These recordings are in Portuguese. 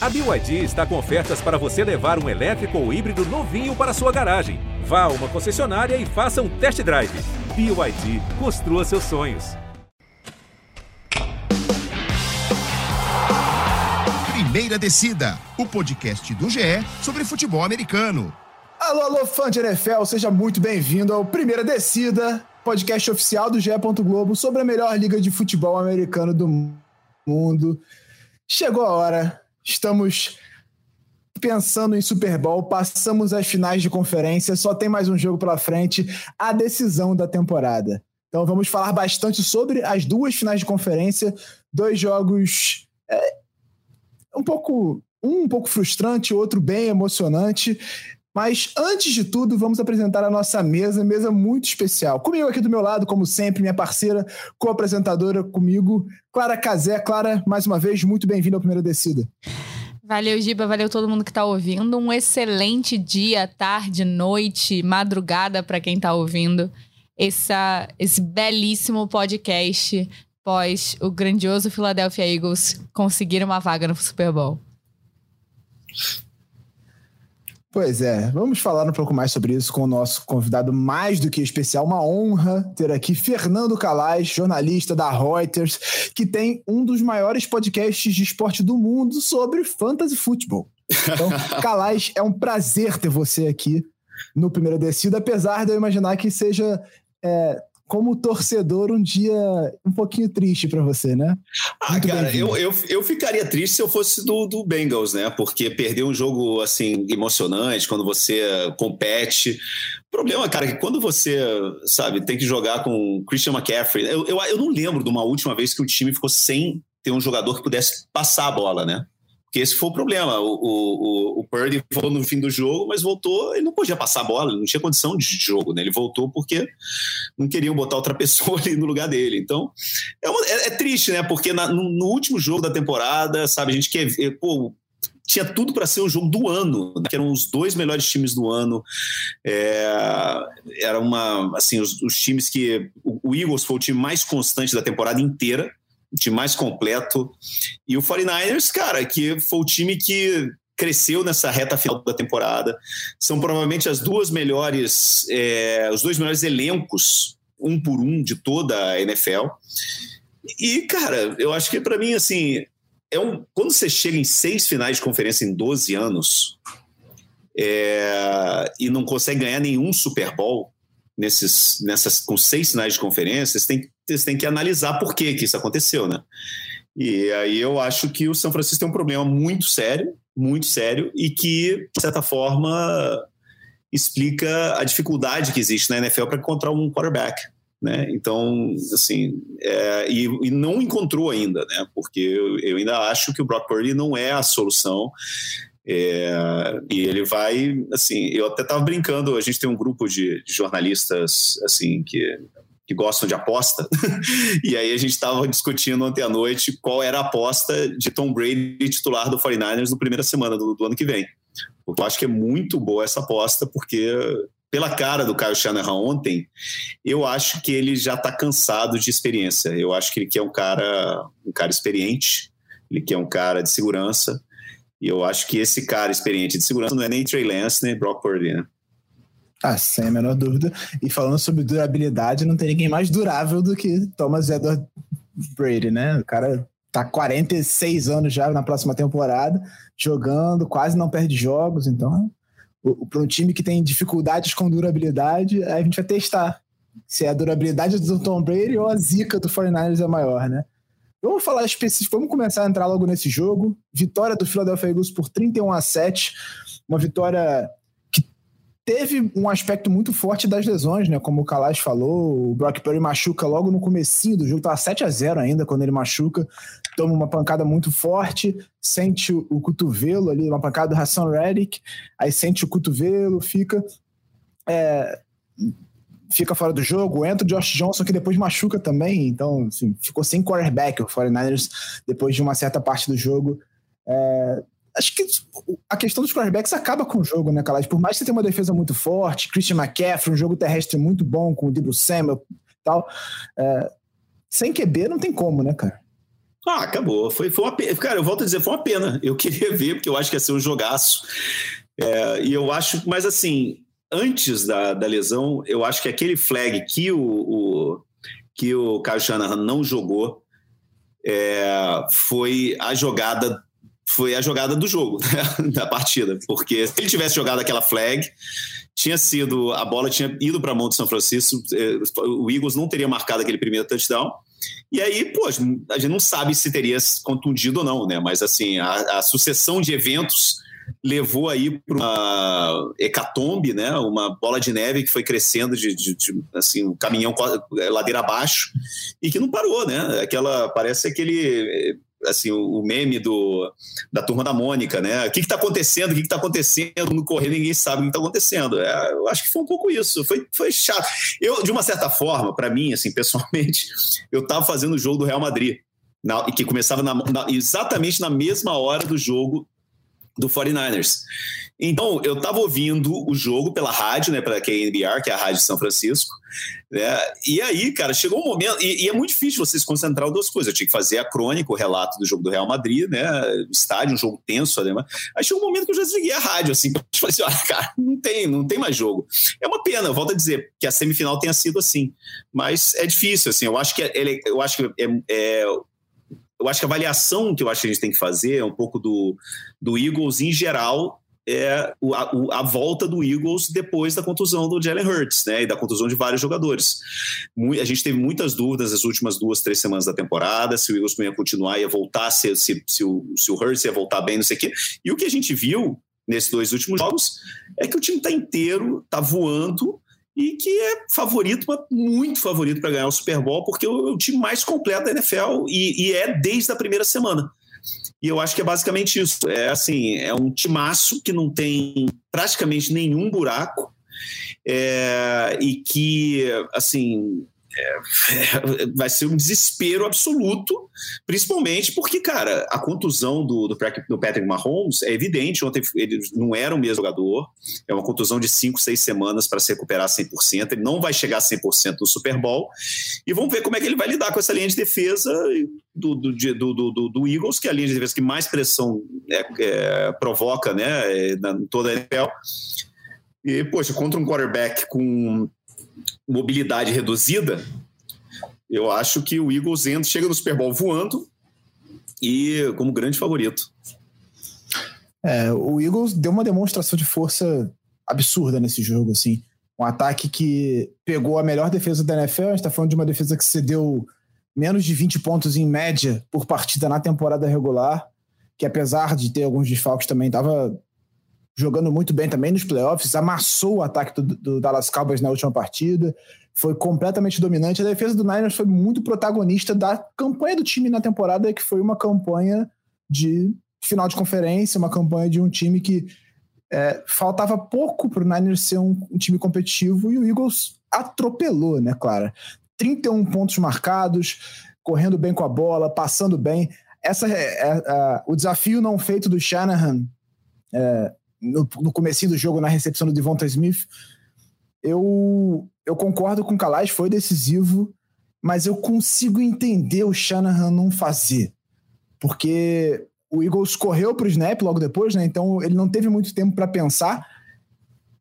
A BYD está com ofertas para você levar um elétrico ou híbrido novinho para sua garagem. Vá a uma concessionária e faça um test drive. BYD, construa seus sonhos. Primeira Descida, o podcast do GE sobre futebol americano. Alô, alô, fã de NFL, seja muito bem-vindo ao Primeira Descida, podcast oficial do GE. Globo sobre a melhor liga de futebol americano do mundo. Chegou a hora Estamos pensando em Super Bowl, passamos as finais de conferência, só tem mais um jogo pela frente, a decisão da temporada. Então vamos falar bastante sobre as duas finais de conferência, dois jogos é, um pouco um um pouco frustrante, outro bem emocionante. Mas antes de tudo, vamos apresentar a nossa mesa, mesa muito especial. Comigo aqui do meu lado, como sempre, minha parceira, co-apresentadora comigo, Clara Cazé. Clara, mais uma vez, muito bem-vinda ao Primeira Descida. Valeu, Giba, valeu todo mundo que está ouvindo. Um excelente dia, tarde, noite, madrugada para quem está ouvindo essa, esse belíssimo podcast pós o grandioso Philadelphia Eagles conseguir uma vaga no Super Bowl. Pois é, vamos falar um pouco mais sobre isso com o nosso convidado mais do que especial. Uma honra ter aqui Fernando Calais, jornalista da Reuters, que tem um dos maiores podcasts de esporte do mundo sobre fantasy futebol. Então, Calais, é um prazer ter você aqui no Primeira Descida, apesar de eu imaginar que seja é, como torcedor, um dia um pouquinho triste para você, né? Ah, Muito cara, eu, eu, eu ficaria triste se eu fosse do, do Bengals, né? Porque perder um jogo assim emocionante quando você compete. O problema, cara, é que quando você, sabe, tem que jogar com Christian McCaffrey. Eu, eu, eu não lembro de uma última vez que o time ficou sem ter um jogador que pudesse passar a bola, né? Porque esse foi o problema. O, o, o Purdy voltou no fim do jogo, mas voltou, ele não podia passar a bola, não tinha condição de jogo, né? Ele voltou porque não queriam botar outra pessoa ali no lugar dele. Então, é, uma, é, é triste, né? Porque na, no, no, último jogo da temporada, sabe, a gente quer ver, pô, tinha tudo para ser o jogo do ano, né? que eram os dois melhores times do ano. É, era uma, assim, os, os times que o, o Eagles foi o time mais constante da temporada inteira time mais completo. E o 49ers, cara, que foi o time que cresceu nessa reta final da temporada. São provavelmente as duas melhores, é, os dois melhores elencos, um por um, de toda a NFL. E, cara, eu acho que para mim, assim, é um, quando você chega em seis finais de conferência em 12 anos é, e não consegue ganhar nenhum Super Bowl nesses, nessas, com seis finais de conferência, você tem, você tem que analisar por que, que isso aconteceu, né? E aí eu acho que o São Francisco tem um problema muito sério, muito sério, e que, de certa forma, explica a dificuldade que existe na NFL para encontrar um quarterback. Né? Então, assim, é, e, e, não encontrou ainda, né? Porque eu, eu, ainda acho que o Brock Purdy não é a solução. É, e ele vai, assim, eu até estava brincando, a gente tem um grupo de, de jornalistas, assim, que que gostam de aposta. e aí a gente estava discutindo ontem à noite qual era a aposta de Tom Brady titular do 49ers na primeira semana do, do, ano que vem. Eu acho que é muito boa essa aposta, porque pela cara do Kyle Shanahan ontem, eu acho que ele já está cansado de experiência. Eu acho que ele quer um cara, um cara experiente, ele quer um cara de segurança. E eu acho que esse cara experiente de segurança não é nem Trey Lance, nem Brock Purdy, né? Ah, sem a menor dúvida. E falando sobre durabilidade, não tem ninguém mais durável do que Thomas Edward Brady, né? O cara tá 46 anos já na próxima temporada, jogando, quase não perde jogos, então para um time que tem dificuldades com durabilidade, aí a gente vai testar se é a durabilidade do Tom Brady ou a zica do 49ers é maior, né? Vamos falar específico, vamos começar a entrar logo nesse jogo. Vitória do Philadelphia Eagles por 31 a 7, uma vitória teve um aspecto muito forte das lesões, né? Como o Kalash falou, o Brock Purdy machuca logo no comecinho do jogo, tava 7 a 0 ainda quando ele machuca, toma uma pancada muito forte, sente o cotovelo ali, uma pancada do Hassan Reddick, aí sente o cotovelo, fica é, fica fora do jogo, entra o Josh Johnson que depois machuca também, então assim, ficou sem quarterback o 49ers depois de uma certa parte do jogo. É, acho que a questão dos quarterbacks acaba com o jogo, né, Calais? Por mais que você tenha uma defesa muito forte, Christian McCaffrey, um jogo terrestre muito bom com o Debo Samuel e tal, é, sem QB não tem como, né, cara? Ah, acabou. Foi, foi uma pena. Cara, eu volto a dizer, foi uma pena. Eu queria ver, porque eu acho que ia ser um jogaço. É, e eu acho, mas assim, antes da, da lesão, eu acho que aquele flag que o, o que o Kyle Shanahan não jogou é, foi a jogada foi a jogada do jogo né, da partida, porque se ele tivesse jogado aquela flag, tinha sido a bola tinha ido para a mão do São Francisco, é, o Eagles não teria marcado aquele primeiro touchdown. E aí, pô, a gente não sabe se teria contundido ou não, né? Mas assim, a, a sucessão de eventos levou aí para uma hecatombe, né? Uma bola de neve que foi crescendo de, de, de assim, um caminhão ladeira abaixo e que não parou, né? Aquela parece aquele assim, o meme do, da turma da Mônica, né? O que está acontecendo? O que está acontecendo? No correr ninguém sabe o que está acontecendo. É, eu acho que foi um pouco isso. Foi, foi chato. Eu, de uma certa forma, para mim, assim, pessoalmente, eu estava fazendo o jogo do Real Madrid. Na, que começava na, na, exatamente na mesma hora do jogo do 49ers. Então, eu estava ouvindo o jogo pela rádio, né, pela KNBR, que é a rádio de São Francisco, né, e aí, cara, chegou um momento, e, e, é muito difícil você se concentrar em duas coisas, eu tinha que fazer a crônica, o relato do jogo do Real Madrid, né, estádio, um jogo tenso, né, aí chegou um momento que eu já desliguei a rádio, assim, eu falei assim, olha, cara, não tem, não tem mais jogo. É uma pena, eu volto a dizer, que a semifinal tenha sido assim, mas é difícil, assim, eu acho que ele, eu acho que é, é eu acho que a avaliação que eu acho que a gente tem que fazer é um pouco do, do Eagles em geral, é a, a, volta do Eagles depois da contusão do Jalen Hurts, né? E da contusão de vários jogadores. a gente teve muitas dúvidas nas últimas duas, três semanas da temporada, se o Eagles ia continuar, ia voltar, se, se, se, o, se o Hurts ia voltar bem, não sei o quê. E o que a gente viu nesses dois últimos jogos é que o time está inteiro, está voando e que é favorito, muito favorito para ganhar o Super Bowl, porque é o, time mais completo da NFL e, e, é desde a primeira semana. E eu acho que é basicamente isso. É assim, é um timaço que não tem praticamente nenhum buraco é, e que, assim, é, vai ser um desespero absoluto, principalmente porque, cara, a contusão do, do, do, Patrick Mahomes é evidente. Ontem ele não era o mesmo jogador, é uma contusão de 5, 6 semanas para se recuperar 100%. Ele não vai chegar a 100% no Super Bowl. E vamos ver como é que ele vai lidar com essa linha de defesa do, do, do, do, do Eagles, que é a linha de defesa que mais pressão é, é, provoca né, na, em toda a NFL. E, poxa, contra um quarterback com mobilidade reduzida, eu acho que o Eagles entra, chega no Super Bowl voando e como grande favorito. É, o Eagles deu uma demonstração de força absurda nesse jogo, assim. Um ataque que pegou a melhor defesa da NFL, a gente tá falando de uma defesa que cedeu menos de 20 pontos em média por partida na temporada regular, que apesar de ter alguns desfalques também estava jogando muito bem também nos playoffs, amassou o ataque do, do, Dallas Cowboys na última partida, foi completamente dominante. A defesa do Niners foi muito protagonista da campanha do time na temporada, que foi uma campanha de final de conferência, uma campanha de um time que é, faltava pouco para o Niners ser um, um, time competitivo e o Eagles atropelou, né, Clara? 31 pontos marcados, correndo bem com a bola, passando bem. Essa é, é, o desafio não feito do Shanahan é, no, no comecinho do jogo, na recepção do Devonta Smith, eu, eu concordo com o Calais, foi decisivo, mas eu consigo entender o Shanahan não fazer. Porque o Eagles correu para o snap logo depois, né? Então ele não teve muito tempo para pensar.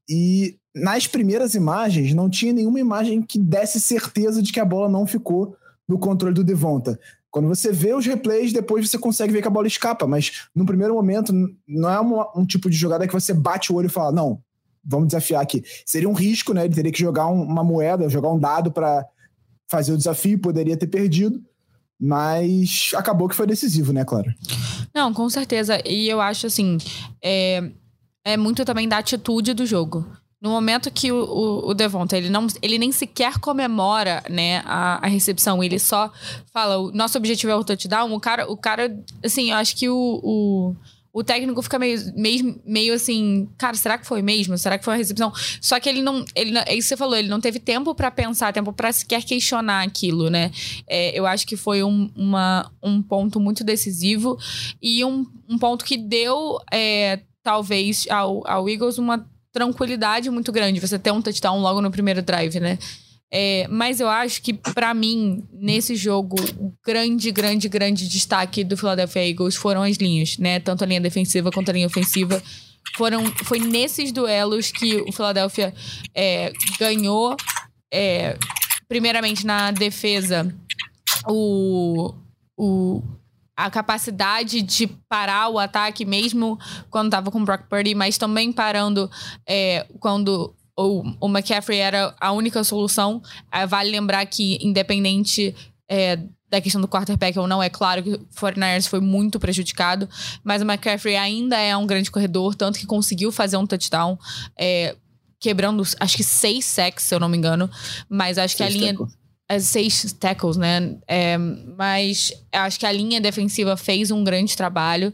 E nas primeiras imagens, não tinha nenhuma imagem que desse certeza de que a bola não ficou no controle do Devonta. Quando você vê os replays, depois você consegue ver que a bola escapa, mas no primeiro momento não é um tipo de jogada que você bate o olho e fala, não, vamos desafiar aqui. Seria um risco, né? Ele teria que jogar um, uma moeda, jogar um dado para fazer o desafio, poderia ter perdido, mas acabou que foi decisivo, né, claro. Não, com certeza. E eu acho assim, é, é muito também da atitude do jogo. No momento que o, o, o Devonta, ele, não, ele nem sequer comemora né, a, a recepção, ele só fala, o nosso objetivo é o touchdown, o cara, o cara assim, eu acho que o, o, o técnico fica meio, meio, meio assim, cara, será que foi mesmo? Será que foi a recepção? Só que ele não, ele é isso que você falou, ele não teve tempo para pensar, tempo para sequer questionar aquilo, né? É, eu acho que foi um, uma, um ponto muito decisivo e um, um ponto que deu, é, talvez, ao, ao Eagles uma tranquilidade muito grande você ter um touchdown logo no primeiro drive, né? É, mas eu acho que, para mim, nesse jogo, o grande, grande, grande destaque do Philadelphia Eagles foram as linhas, né? Tanto a linha defensiva quanto a linha ofensiva. Foram, foi nesses duelos que o Philadelphia é, ganhou, é, primeiramente na defesa, o, o, a capacidade de parar o ataque mesmo quando tava com o Brock Purdy, mas também parando é, quando o, o McCaffrey era a única solução. É, vale lembrar que, independente é, da questão do quarterback ou não, é claro que o 49ers foi muito prejudicado, mas o McCaffrey ainda é um grande corredor, tanto que conseguiu fazer um touchdown, é, quebrando, acho que seis sacks, se eu não me engano, mas acho que a linha... Tackles. É, seis tackles, né? É, mas acho que a linha defensiva fez um grande trabalho.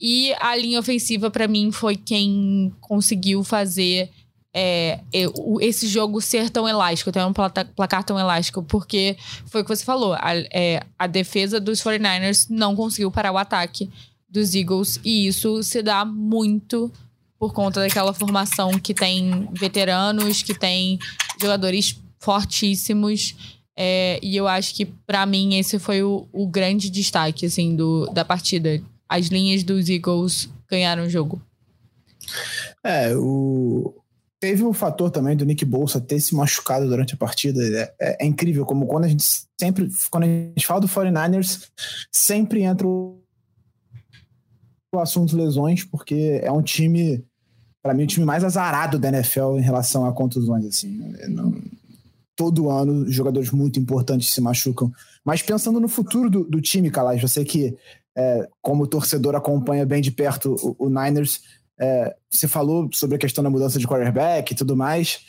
E a linha ofensiva, para mim, foi quem conseguiu fazer é, esse jogo ser tão elástico, ter um placar tão elástico, porque foi o que você falou, a, é, a defesa dos 49ers não conseguiu parar o ataque dos Eagles, e isso se dá muito por conta daquela formação que tem veteranos, que tem jogadores fortíssimos. É, e eu acho que, para mim, esse foi o, o, grande destaque assim, do, da partida. As linhas dos Eagles ganharam o jogo. É, o, Teve o fator também do Nick Bolsa ter se machucado durante a partida. É, é, é, incrível como quando a gente sempre, quando a gente fala do 49ers, sempre entra o, o assunto lesões, porque é um time, para mim, o time mais azarado da NFL em relação a contusões. Assim, não, todo ano, jogadores muito importantes se machucam. Mas pensando no futuro do, do time, Calais, você que, é, como torcedor, acompanha bem de perto o, o Niners é, você falou sobre a questão da mudança de quarterback e tudo mais,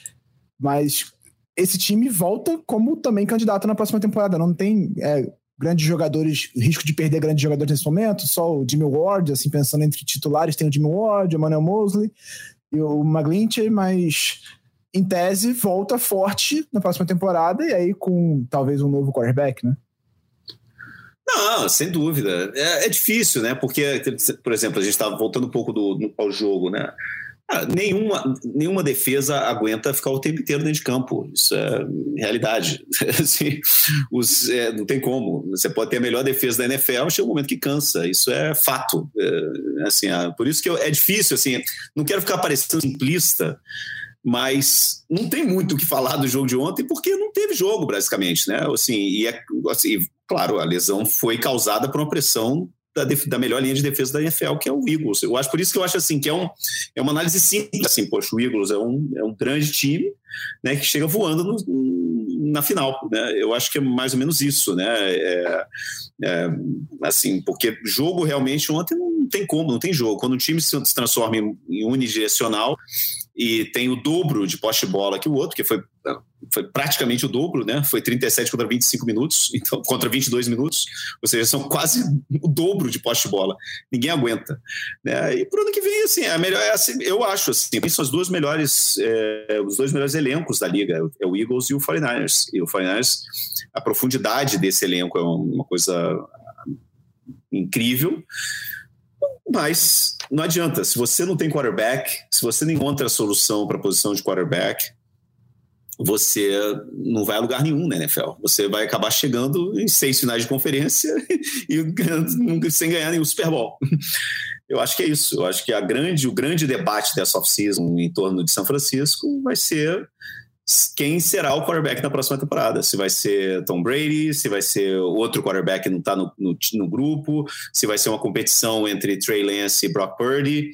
mas esse time volta como também candidato na próxima temporada. Não tem é, grandes jogadores, risco de perder grandes jogadores nesse momento, só o Jimmy Ward, assim, pensando entre titulares, tem o Jimmy Ward, o Emmanuel Mosley e o McGlinchey, mas em tese volta forte na próxima temporada e aí com talvez um novo quarterback, né? Não, sem dúvida. É, é, difícil, né? Porque, por exemplo, a gente estava voltando um pouco do, ao jogo, né? Ah, nenhuma, nenhuma defesa aguenta ficar o tempo inteiro dentro de campo. Isso é realidade. assim, os, é, não tem como. Você pode ter a melhor defesa da NFL, chega um momento que cansa. Isso é fato. É, assim, ah, por isso que eu, é difícil. Assim, não quero ficar parecendo simplista, mas não tem muito o que falar do jogo de ontem porque não teve jogo, basicamente, né? Assim, e é, assim, claro, a lesão foi causada por uma pressão da, da, melhor linha de defesa da NFL, que é o Eagles. Eu acho por isso que eu acho assim que é, um, é uma análise simples, assim, poxa, o Eagles é um, é um grande time, né, que chega voando no, na final, né? Eu acho que é mais ou menos isso, né? É, é, assim, porque jogo realmente ontem não tem como, não tem jogo. Quando o time se transforma em, em unidirecional, e tem o dobro de poste bola que o outro, que foi, foi praticamente o dobro, né? Foi 37 contra 25 minutos, então, contra 22 minutos, ou seja, são quase o dobro de poste bola. Ninguém aguenta. Né? E pro ano que vem, assim, é melhor, assim, eu acho, assim, são as duas melhores, é, os dois melhores elencos da liga, é o Eagles e o 49ers. E o 49ers, a profundidade desse elenco é uma coisa incrível. Mas não adianta, se você não tem quarterback, se você não encontra a solução para a posição de quarterback, você não vai a lugar nenhum na NFL. Você vai acabar chegando em seis finais de conferência e sem ganhar nenhum Super Bowl. Eu acho que é isso. Eu acho que a grande, o grande debate dessa off-season em torno de São Francisco vai ser quem será o quarterback na próxima temporada. Se vai ser Tom Brady, se vai ser outro quarterback que não está no, no, no, grupo, se vai ser uma competição entre Trey Lance e Brock Purdy.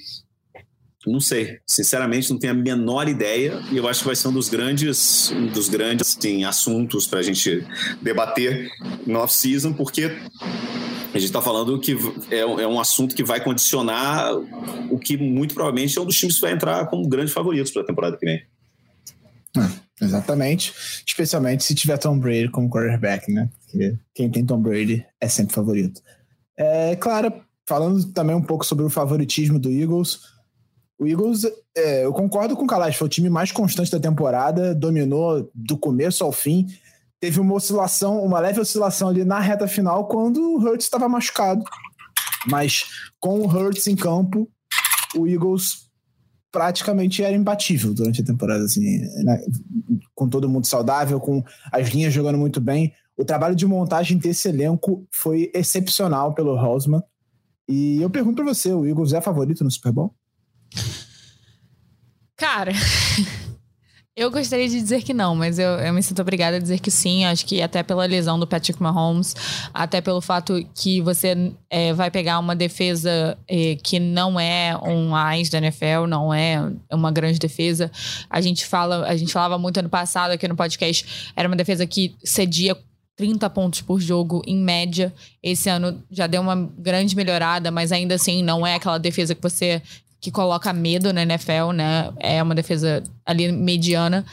Não sei. Sinceramente, não tenho a menor ideia. E eu acho que vai ser um dos grandes, um dos grandes assim, assuntos para a gente debater no off-season, porque a gente está falando que é, é, um assunto que vai condicionar o que muito provavelmente é um dos times que vai entrar como grandes favoritos para a temporada que vem. É, exatamente. Especialmente se tiver Tom Brady como quarterback, né? Quem tem Tom Brady é sempre favorito. É, claro, falando também um pouco sobre o favoritismo do Eagles. O Eagles, é, eu concordo com o Kalash, foi o time mais constante da temporada, dominou do começo ao fim. Teve uma oscilação, uma leve oscilação ali na reta final quando o Hurts estava machucado. Mas com o Hurts em campo, o Eagles praticamente era imbatível durante a temporada, assim, né? com todo mundo saudável, com as linhas jogando muito bem. O trabalho de montagem desse elenco foi excepcional pelo Rosman. E eu pergunto para você, o Eagles é favorito no Super Bowl? Cara, eu gostaria de dizer que não, mas eu, eu, me sinto obrigada a dizer que sim. Acho que até pela lesão do Patrick Mahomes, até pelo fato que você é, vai pegar uma defesa é, que não é um AIS da NFL, não é uma grande defesa. A gente fala, a gente falava muito ano passado aqui no podcast, era uma defesa que cedia 30 pontos por jogo em média. Esse ano já deu uma grande melhorada, mas ainda assim não é aquela defesa que você que coloca medo na NFL, né? É uma defesa ali mediana.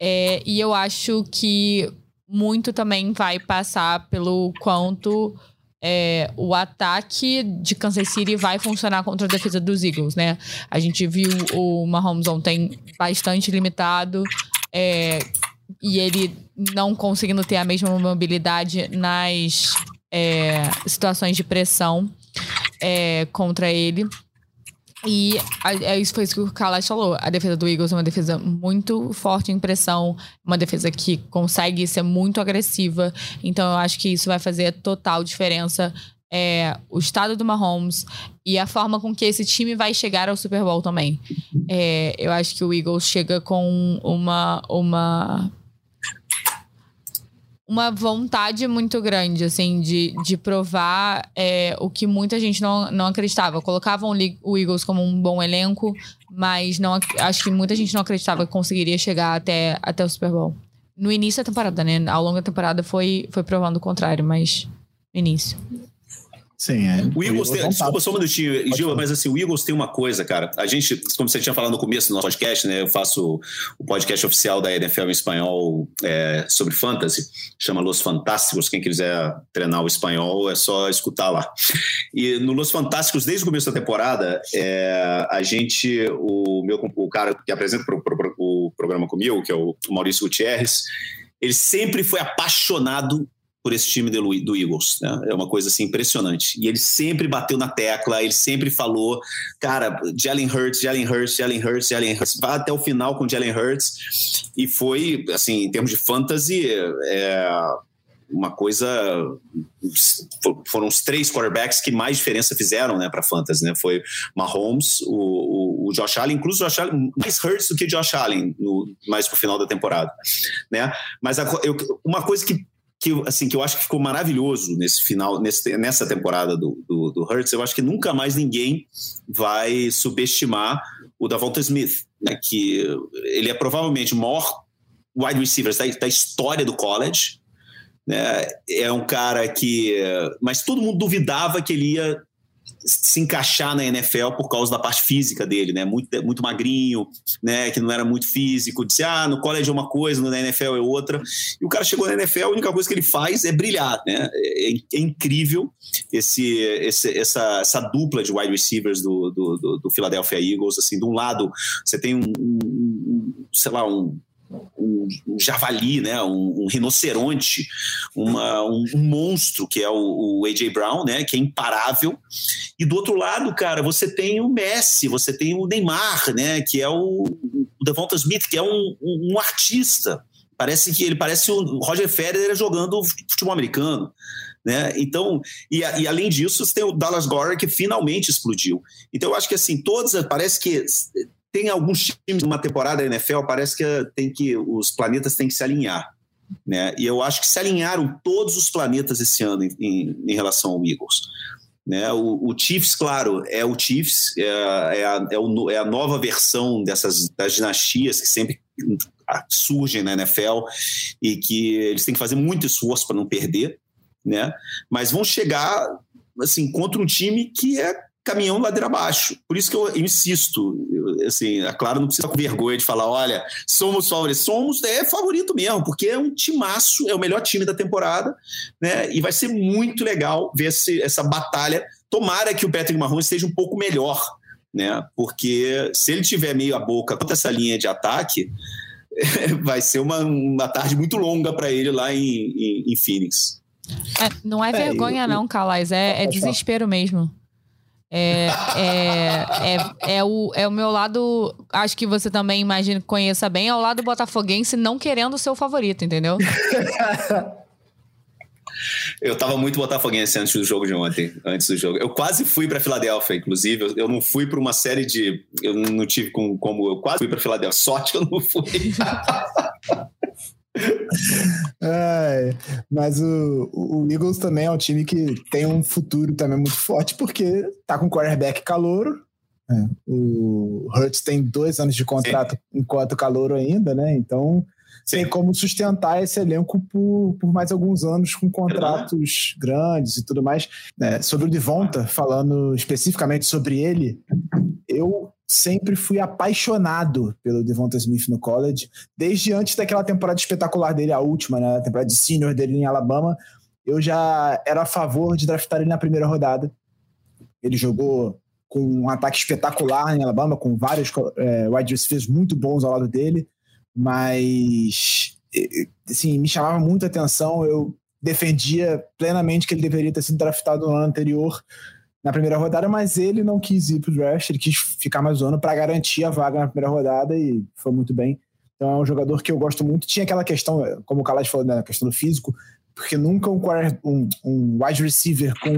É, e eu acho que muito também vai passar pelo quanto é, o ataque de Kansas City vai funcionar contra a defesa dos Eagles, né? A gente viu o Mahomes ontem bastante limitado é, e ele não conseguindo ter a mesma mobilidade nas é, situações de pressão é, contra ele. E é isso foi isso que o Kalash falou. A defesa do Eagles é uma defesa muito forte em pressão, uma defesa que consegue ser muito agressiva. Então eu acho que isso vai fazer total diferença. É, o estado do Mahomes e a forma com que esse time vai chegar ao Super Bowl também. É, eu acho que o Eagles chega com uma, uma uma vontade muito grande, assim, de, de provar é, o que muita gente não, não acreditava. Colocavam o Eagles como um bom elenco, mas não acho que muita gente não acreditava que conseguiria chegar até, até o Super Bowl. No início da temporada, né? Ao longo da temporada foi, foi provando o contrário, mas no início. Sim, é. O Eagles tem. Desculpa só um minutinho, Gil, mas assim, o Eagles tem uma coisa, cara. A gente, como você tinha falado no começo do nosso podcast, né? Eu faço o podcast oficial da NFL em espanhol é, sobre fantasy, chama Los Fantásticos. Quem quiser treinar o espanhol é só escutar lá. E no Los Fantásticos, desde o começo da temporada, é, a gente, o meu o cara que apresenta o, pro, o programa comigo, que é o Maurício Gutierrez, ele sempre foi apaixonado por esse time do, do Eagles. Né? É uma coisa assim impressionante. E ele sempre bateu na tecla, ele sempre falou, cara, Jalen Hurts, Jalen Hurts, Jalen Hurts, Jalen Hurts, vai até o final com Jalen Hurts. E foi, assim, em termos de fantasy, é, uma coisa. Foram os três quarterbacks que mais diferença fizeram né, para fantasy. Né? Foi Mahomes, o, o, o, Josh Allen, inclusive o Josh Allen, mais Hurts do que o Josh Allen, no, mais pro final da temporada. Né? Mas a, eu, uma coisa que que, assim, que eu acho que ficou maravilhoso nesse final, nesse, nessa temporada do, do, do Hurts, eu acho que nunca mais ninguém vai subestimar o Davonta Smith, né, que ele é provavelmente o maior wide receiver da, da história do college, né, é um cara que... Mas todo mundo duvidava que ele ia se encaixar na NFL por causa da parte física dele, né? Muito, muito magrinho, né? Que não era muito físico. Disse, ah, no college é uma coisa, na NFL é outra. E o cara chegou na NFL, a única coisa que ele faz é brilhar, né? É, é incrível esse, esse, essa, essa dupla de wide receivers do, do, do, do Philadelphia Eagles. Assim, de um lado, você tem um, um sei lá, um um, um javali, né? um, um rinoceronte, uma, um, um, monstro que é o, o, AJ Brown, né? que é imparável. E do outro lado, cara, você tem o Messi, você tem o Neymar, né? que é o, o Devonta Smith, que é um, artista. Parece que ele parece o Roger Federer jogando futebol americano. Né? Então, e, e, além disso, você tem o Dallas Gore que finalmente explodiu. Então, eu acho que assim, todas parece que tem alguns times numa temporada da NFL, parece que tem que os planetas têm que se alinhar. Né? E eu acho que se alinharam todos os planetas esse ano em, em, em relação ao Eagles. Né? O, o, Chiefs, claro, é o Chiefs, é, é, a, é, o, é a nova versão dessas das dinastias que sempre surgem na NFL e que eles têm que fazer muito esforço para não perder, né? Mas vão chegar assim contra um time que é caminhão ladeira abaixo. Por isso que eu, insisto, eu, assim, a Clara não precisa com vergonha de falar, olha, somos favoritos. Somos, é favorito mesmo, porque é um timaço, é o melhor time da temporada, né? E vai ser muito legal ver esse, essa batalha. Tomara que o Patrick Mahomes esteja um pouco melhor, né? Porque se ele tiver meio a boca contra essa linha de ataque, vai ser uma, uma tarde muito longa para ele lá em, em, em Phoenix. É, não é, é vergonha, eu, não, Calais, é, é desespero mesmo. É, é, é, é, o, é o meu lado, acho que você também imagina conheça bem, é o lado botafoguense não querendo o seu favorito, entendeu? Eu tava muito botafoguense antes do jogo de ontem, antes do jogo. Eu quase fui para Filadélfia, inclusive. Eu, não fui para uma série de. Eu não tive como. como eu quase fui para Filadélfia. Sorte que eu não fui. é, mas o, o, Eagles também é um time que tem um futuro também muito forte, porque tá com quarterback calouro. É, o Hurts tem dois anos de contrato Sim. enquanto calouro ainda, né? Então Sim. tem como sustentar esse elenco por, por mais alguns anos com contratos é grandes e tudo mais. É, sobre o Devonta, falando especificamente sobre ele, eu sempre fui apaixonado pelo Devonta Smith no college, desde antes daquela temporada espetacular dele, a última, né, a temporada de senior dele em Alabama, eu já era a favor de draftar ele na primeira rodada. Ele jogou com um ataque espetacular em Alabama, com vários é, wide receivers muito bons ao lado dele, mas assim, me chamava muito a atenção, eu defendia plenamente que ele deveria ter sido draftado no ano anterior, na primeira rodada, mas ele não quis ir pro draft, ele quis ficar mais um ano para garantir a vaga na primeira rodada e foi muito bem. Então é um jogador que eu gosto muito. Tinha aquela questão, como o Kalash falou, né, a questão do físico, porque nunca um, um, um wide receiver com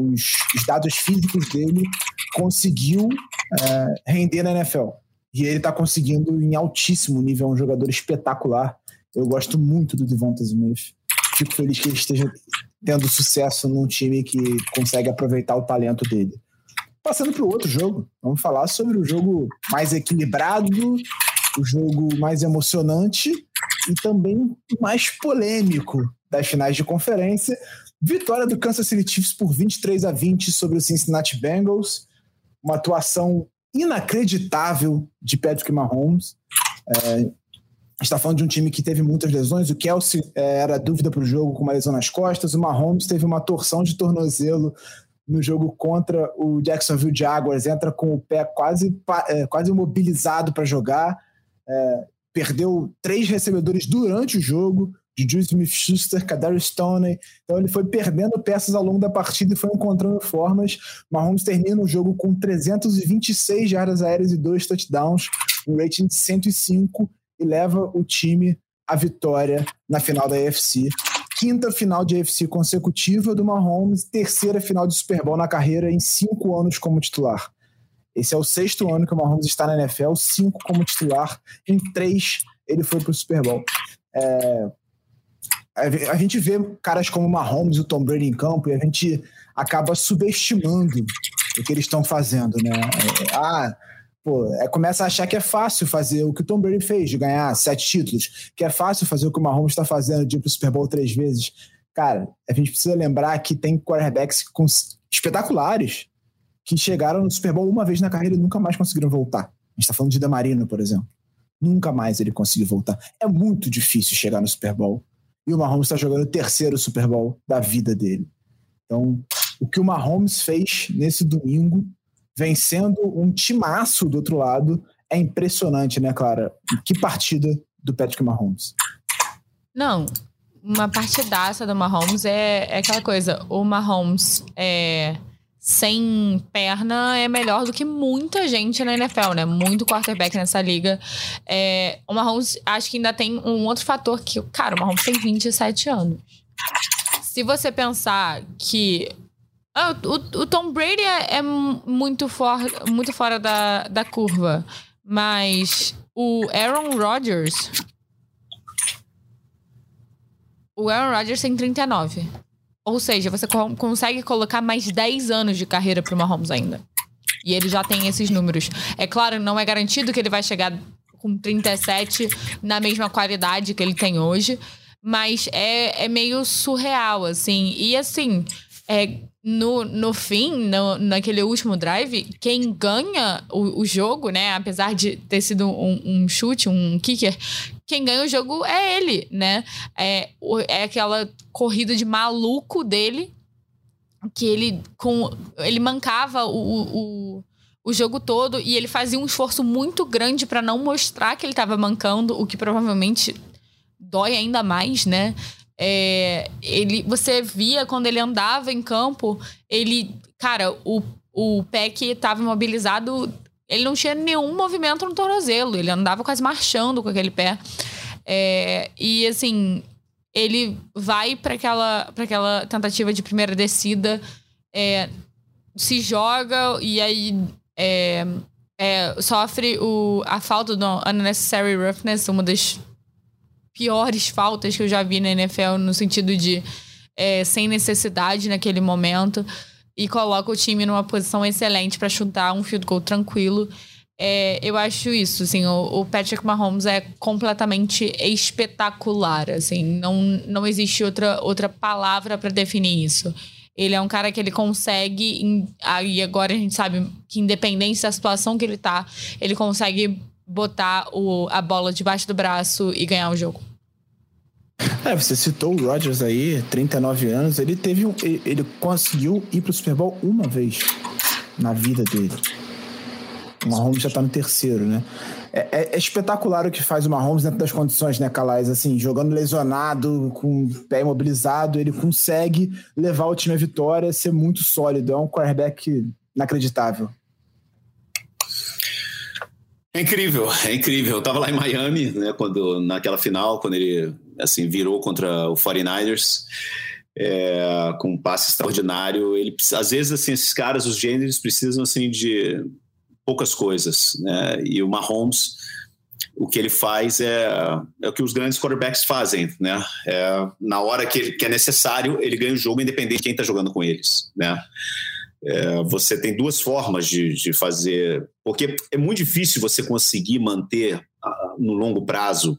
os, os, dados físicos dele conseguiu é, render na NFL. E ele está conseguindo em altíssimo nível, é um jogador espetacular. Eu gosto muito do Devonta Smith. Fico feliz que ele esteja tendo sucesso num time que consegue aproveitar o talento dele. Passando para o outro jogo, vamos falar sobre o jogo mais equilibrado, o jogo mais emocionante e também mais polêmico das finais de conferência. Vitória do Kansas City Chiefs por 23 a 20 sobre o Cincinnati Bengals. Uma atuação inacreditável de Patrick Mahomes. É, está falando de um time que teve muitas lesões. O Kelsey é, era dúvida para o jogo com uma lesão nas costas. O Mahomes teve uma torção de tornozelo no jogo contra o Jacksonville Jaguars. Entra com o pé quase, é, quase imobilizado para jogar. É, perdeu três recebedores durante o jogo. Juju Smith-Schuster, Kadarius Stoney. Então ele foi perdendo peças ao longo da partida e foi encontrando formas. Mahomes termina o jogo com 326 jardas aéreas e dois touchdowns, um rating de 105 e leva o time à vitória na final da AFC. Quinta final de AFC consecutiva do Mahomes, terceira final de Super Bowl na carreira em cinco anos como titular. Esse é o sexto ano que o Mahomes está na NFL, cinco como titular, em três ele foi para o Super Bowl. É, a gente vê caras como o Mahomes e o Tom Brady em campo e a gente acaba subestimando o que eles estão fazendo, né? É, ah, pô, é, começa a achar que é fácil fazer o que o Tom Brady fez, de ganhar sete títulos, que é fácil fazer o que o Mahomes está fazendo, de ir pro Super Bowl três vezes. Cara, a gente precisa lembrar que tem quarterbacks com, espetaculares que chegaram no Super Bowl uma vez na carreira e nunca mais conseguiram voltar. A gente está falando de Damarino, por exemplo. Nunca mais ele conseguiu voltar. É muito difícil chegar no Super Bowl. E o Mahomes está jogando o terceiro Super Bowl da vida dele. Então, o que o Mahomes fez nesse domingo vencendo um timaço do outro lado. É impressionante, né, Clara? Que partida do Patrick Mahomes. Não, uma partidaça do Mahomes é, é aquela coisa. O Mahomes é, sem perna é melhor do que muita gente na NFL, né? Muito quarterback nessa liga. É, o Mahomes, acho que ainda tem um outro fator que, cara, o Mahomes tem 27 anos. Se você pensar que ah, o, o, Tom Brady é, é, muito, for, muito fora da, da curva. Mas o Aaron Rodgers. O Aaron Rodgers tem 39. Ou seja, você co consegue colocar mais 10 anos de carreira pro Mahomes ainda. E ele já tem esses números. É claro, não é garantido que ele vai chegar com 37 na mesma qualidade que ele tem hoje. Mas é, é meio surreal, assim. E assim, é, no, no fim, no, naquele último drive, quem ganha o, o jogo, né? Apesar de ter sido um, um, chute, um kicker, quem ganha o jogo é ele, né? É, é aquela corrida de maluco dele que ele com ele mancava o, o, o jogo todo e ele fazia um esforço muito grande para não mostrar que ele estava mancando, o que provavelmente dói ainda mais, né? É, ele, você via quando ele andava em campo, ele, cara, o, o Peck estava imobilizado, ele não tinha nenhum movimento no tornozelo, ele andava quase marchando com aquele pé. É, e assim, ele vai para aquela, aquela tentativa de primeira descida, é, se joga e aí é, é, sofre o, a falta do unnecessary roughness, uma das piores faltas que eu já vi na NFL, no sentido de é, sem necessidade naquele momento, e coloca o time numa posição excelente para chutar um field goal tranquilo. É, eu acho isso, assim, o, o, Patrick Mahomes é completamente espetacular, assim, não, não existe outra, outra palavra para definir isso. Ele é um cara que ele consegue, aí agora a gente sabe que independente da situação que ele tá, ele consegue botar o, a bola debaixo do braço e ganhar o jogo. É, você citou o Rodgers aí, 39 anos, ele teve um, ele, conseguiu ir pro Super Bowl uma vez na vida dele. O Mahomes já tá no terceiro, né? É, é, é, espetacular o que faz o Mahomes dentro das condições, né, Calais? Assim, jogando lesionado, com o pé imobilizado, ele consegue levar o time à vitória, ser muito sólido. É um quarterback inacreditável. É incrível, é incrível. Eu tava lá em Miami, né, quando, naquela final, quando ele assim, virou contra o 49ers. É, com um passe extraordinário. Ele, às vezes, assim, esses caras, os gêneros, precisam assim, de poucas coisas, né? E o Mahomes, o que ele faz é, é o que os grandes quarterbacks fazem, né? É, na hora que, que é necessário, ele ganha o jogo independente de quem está jogando com eles, né? É, você tem duas formas de, de fazer, porque é muito difícil você conseguir manter uh, no longo prazo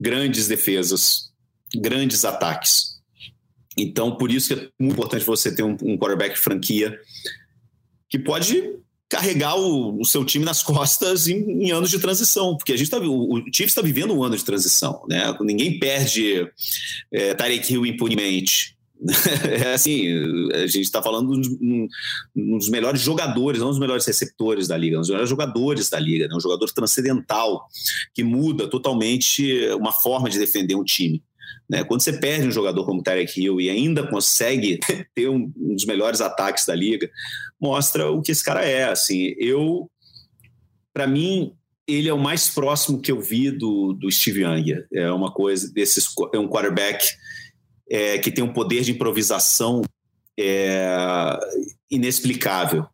grandes defesas, grandes ataques. Então, por isso que é muito importante você ter um, um quarterback franquia que pode carregar o, o, seu time nas costas em, em, anos de transição, porque a gente tá, o, o Chiefs está vivendo um ano de transição, né? Ninguém perde é, Tarek Hill impunemente. É assim, a gente está falando de um, um, dos melhores jogadores, não dos melhores receptores da liga, um dos melhores jogadores da liga, né? um jogador transcendental que muda totalmente uma forma de defender um time. Né? Quando você perde um jogador como Tarek Hill e ainda consegue ter um, um, dos melhores ataques da liga, mostra o que esse cara é. Assim, eu, para mim, ele é o mais próximo que eu vi do, do Steve Young. É uma coisa desses, é um quarterback é, que tem um poder de improvisação é, inexplicável.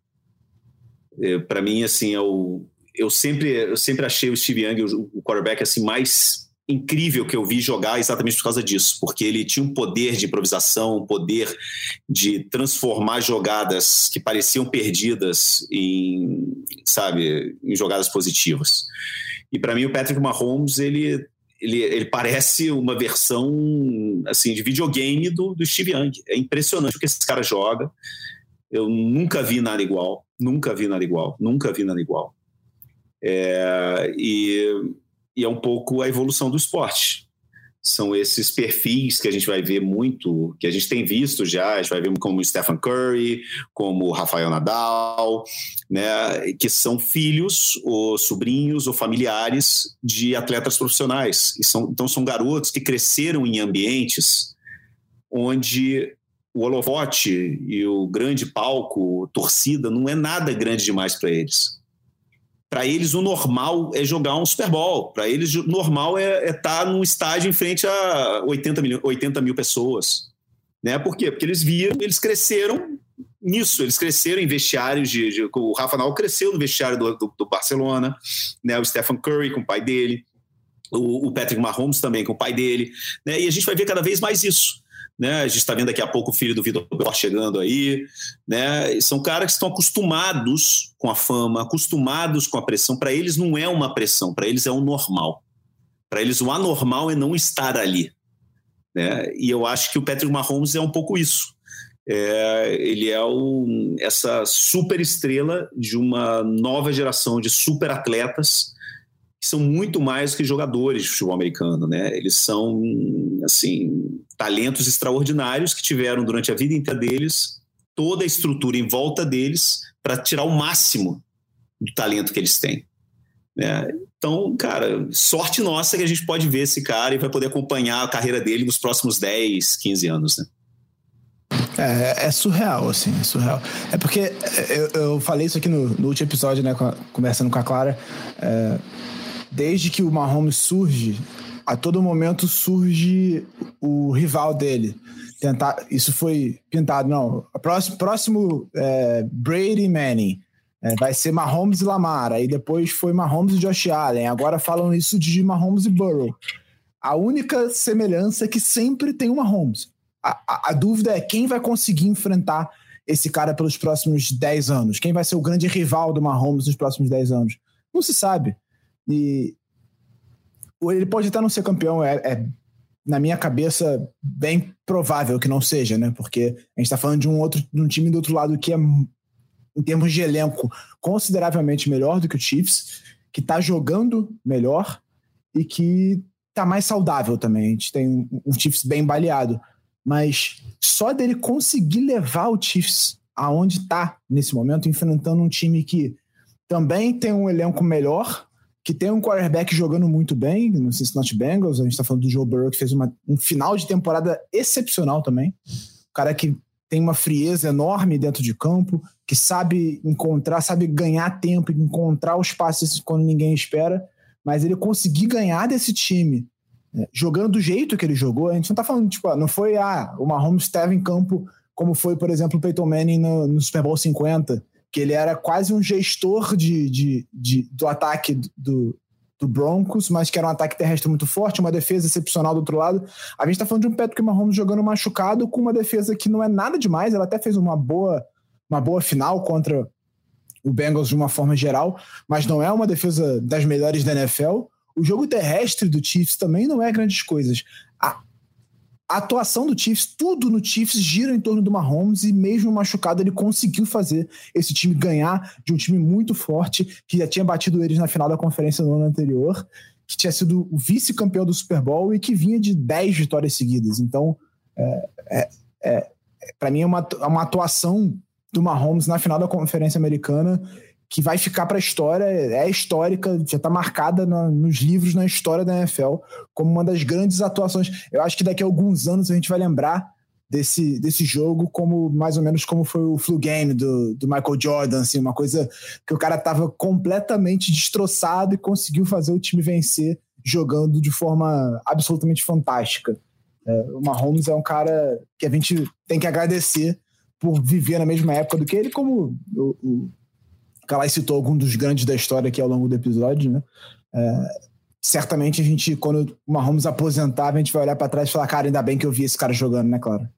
É, para mim, assim, eu, eu sempre eu sempre achei o Steve Young o, o quarterback assim mais incrível que eu vi jogar exatamente por causa disso, porque ele tinha um poder de improvisação, um poder de transformar jogadas que pareciam perdidas em, sabe, em jogadas positivas. E para mim o Patrick Mahomes, ele ele, ele, parece uma versão assim de videogame do, do Steve Young. É impressionante o que esse cara joga. Eu nunca vi nada igual, nunca vi nada igual, nunca vi nada igual. É, e e é um pouco a evolução do esporte. São esses perfis que a gente vai ver muito, que a gente tem visto já, a gente vai ver como o Stephen Curry, como o Rafael Nadal, né, que são filhos ou sobrinhos ou familiares de atletas profissionais. São, então são garotos que cresceram em ambientes onde o holofote e o grande palco, torcida, não é nada grande demais para eles para eles, o normal é jogar um Super Bowl. Para eles, o normal é estar é tá num estádio em frente a 80 mil, 80 mil pessoas. Né? Por quê? Porque eles viram, eles cresceram nisso, eles cresceram em vestiários de. de o Rafa Nadal cresceu no vestiário do, do, do, Barcelona, né? o Stephen Curry com o pai dele, o, o Patrick Mahomes também com o pai dele. Né? E a gente vai ver cada vez mais isso né? A gente está vendo daqui a pouco o filho do Vitor Belfort chegando aí, né? são caras que estão acostumados com a fama, acostumados com a pressão. Para eles não é uma pressão, para eles é o normal. Para eles o anormal é não estar ali, né? E eu acho que o Patrick Mahomes é um pouco isso. É, ele é o, essa super estrela de uma nova geração de super atletas são muito mais que jogadores de futebol americano, né? Eles são, assim, talentos extraordinários que tiveram durante a vida inteira deles toda a estrutura em volta deles para tirar o máximo do talento que eles têm. Né? Então, cara, sorte nossa que a gente pode ver esse cara e vai poder acompanhar a carreira dele nos próximos 10, 15 anos, né? É, é surreal, assim, é surreal. É porque eu, eu falei isso aqui no, no último episódio, né, conversando com a Clara. É, desde que o Mahomes surge, a todo momento surge o rival dele. Tentar, isso foi pintado, não. Próximo, próximo é, Brady Manning. É, vai ser Mahomes e Lamar. Aí depois foi Mahomes e Josh Allen. Agora falam isso de Mahomes e Burrow. A única semelhança é que sempre tem uma Mahomes. A, a, a, dúvida é quem vai conseguir enfrentar esse cara pelos próximos 10 anos. Quem vai ser o grande rival do Mahomes nos próximos 10 anos? Não se sabe. E ele pode até não ser campeão, é, é, na minha cabeça bem provável que não seja, né? Porque a gente está falando de um outro de um time do outro lado que é em termos de elenco consideravelmente melhor do que o Chiefs, que está jogando melhor e que está mais saudável também. A gente tem um, um Chiefs bem baleado, mas só dele conseguir levar o Chiefs aonde está nesse momento, enfrentando um time que também tem um elenco melhor, que tem um quarterback jogando muito bem no Cincinnati Bengals. A gente está falando do Joe Burrow, que fez uma, um final de temporada excepcional também. O cara que tem uma frieza enorme dentro de campo, que sabe encontrar, sabe ganhar tempo, encontrar os passes quando ninguém espera. Mas ele conseguir ganhar desse time, né, jogando do jeito que ele jogou, a gente não está falando, tipo, não foi ah, o Mahomes esteve em campo como foi, por exemplo, o Peyton Manning no, no Super Bowl 50, que ele era quase um gestor de, de, de do ataque do, do, Broncos, mas que era um ataque terrestre muito forte, uma defesa excepcional do outro lado. A gente está falando de um Patrick Mahomes jogando machucado com uma defesa que não é nada demais, ela até fez uma boa, uma boa final contra o Bengals de uma forma geral, mas não é uma defesa das melhores da NFL. O jogo terrestre do Chiefs também não é grandes coisas. A, a atuação do Chiefs, tudo no Chiefs gira em torno do Mahomes e mesmo machucado ele conseguiu fazer esse time ganhar de um time muito forte que já tinha batido eles na final da conferência no ano anterior, que tinha sido o vice-campeão do Super Bowl e que vinha de 10 vitórias seguidas. Então, é, é, é para mim é uma, é uma atuação do Mahomes na final da conferência americana que vai ficar para a história, é histórica, já está marcada na, nos livros na história da NFL como uma das grandes atuações. Eu acho que daqui a alguns anos a gente vai lembrar desse, desse jogo como mais ou menos como foi o flu game do, do Michael Jordan, assim, uma coisa que o cara estava completamente destroçado e conseguiu fazer o time vencer jogando de forma absolutamente fantástica. É, o Mahomes é um cara que a gente tem que agradecer por viver na mesma época do que ele, como o, o Calai citou algum dos grandes da história aqui ao longo do episódio, né? É, certamente a gente, quando o Mahomes aposentar, a gente vai olhar para trás e falar, cara, ainda bem que eu vi esse cara jogando, né, Clara?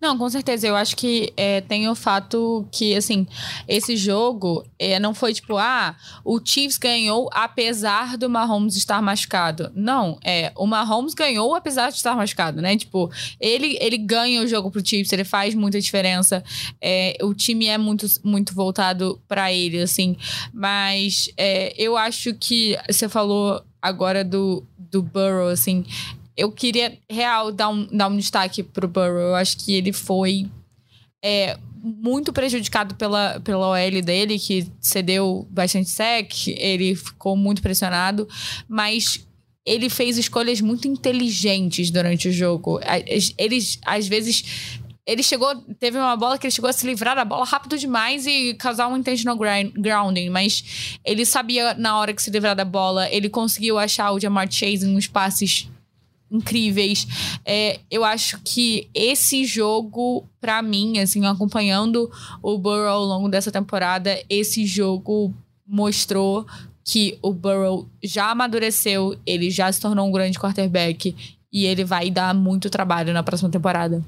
Não, com certeza. Eu acho que é, tem o fato que, assim, esse jogo é, não foi tipo, ah, o Chiefs ganhou apesar do Mahomes estar machucado. Não, é, o Mahomes ganhou apesar de estar machucado, né? Tipo, ele, ele ganha o jogo pro Chiefs, ele faz muita diferença. É, o time é muito, muito voltado para ele, assim. Mas é, eu acho que você falou agora do, do Burrow, assim, eu queria, real, dar um, dar um destaque pro Burrow. Eu acho que ele foi é, muito prejudicado pela, pela OL dele, que cedeu bastante sec, ele ficou muito pressionado, mas ele fez escolhas muito inteligentes durante o jogo. Eles, às vezes, ele chegou, teve uma bola que ele chegou a se livrar da bola rápido demais e causar um intentional grounding, mas ele sabia na hora que se livrar da bola, ele conseguiu achar o Jamar Chase em uns passes incríveis. É, eu acho que esse jogo, para mim, assim, acompanhando o Burrow ao longo dessa temporada, esse jogo mostrou que o Burrow já amadureceu, ele já se tornou um grande quarterback e ele vai dar muito trabalho na próxima temporada.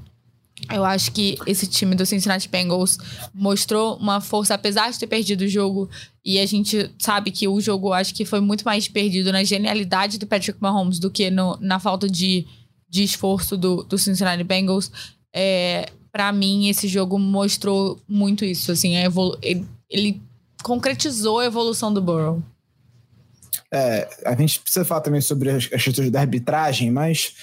Eu acho que esse time do Cincinnati Bengals mostrou uma força, apesar de ter perdido o jogo. E a gente sabe que o jogo, acho que foi muito mais perdido na genialidade do Patrick Mahomes do que no, na falta de, de esforço do, do Cincinnati Bengals. É, para mim, esse jogo mostrou muito isso. Assim, ele, ele concretizou a evolução do Burrow. É, a gente precisa falar também sobre as questões da arbitragem, mas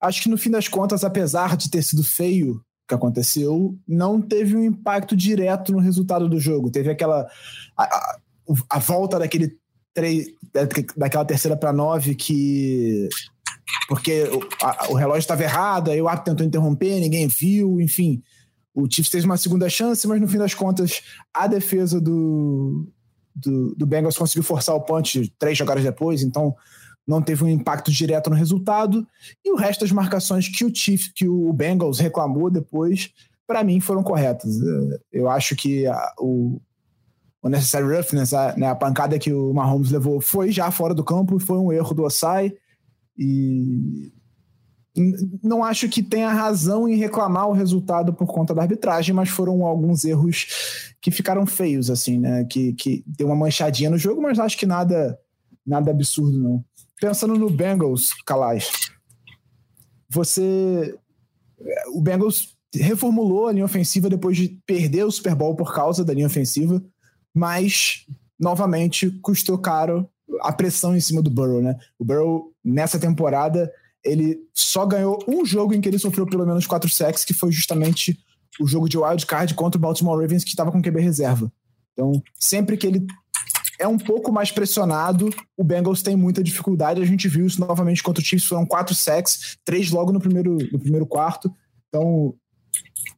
acho que no fim das contas, apesar de ter sido feio que aconteceu, não teve um impacto direto no resultado do jogo. Teve aquela. a, a, a volta daquele daquela terceira para nove que porque o, o relógio estava errado, aí o árbitro tentou interromper, ninguém viu, enfim. o Chiefs teve uma segunda chance, mas no fim das contas, a defesa do, do, do Bengals conseguiu forçar o punch três jogadas depois, então não teve um impacto direto no resultado. E o resto das marcações que o Chiefs, que o Bengals reclamou depois, para mim foram corretas. Eu acho que a, o, o necessary roughness, a, né, a pancada que o Mahomes levou foi já fora do campo, foi um erro do Osai. E não acho que tenha razão em reclamar o resultado por conta da arbitragem, mas foram alguns erros que ficaram feios, assim, né? Que, que deu uma manchadinha no jogo, mas acho que nada, nada absurdo, não. Pensando no Bengals, Calais, você. O Bengals reformulou a linha ofensiva depois de perder o Super Bowl por causa da linha ofensiva, mas novamente custou caro a pressão em cima do Burrow, né? O Burrow, nessa temporada, ele só ganhou um jogo em que ele sofreu pelo menos quatro sacks, que foi justamente o jogo de wild card contra o Baltimore Ravens, que estava com QB reserva. Então, sempre que ele é um pouco mais pressionado, o Bengals tem muita dificuldade. A gente viu isso novamente contra o Chiefs, foram quatro sacks, três logo no primeiro, no primeiro quarto. Então,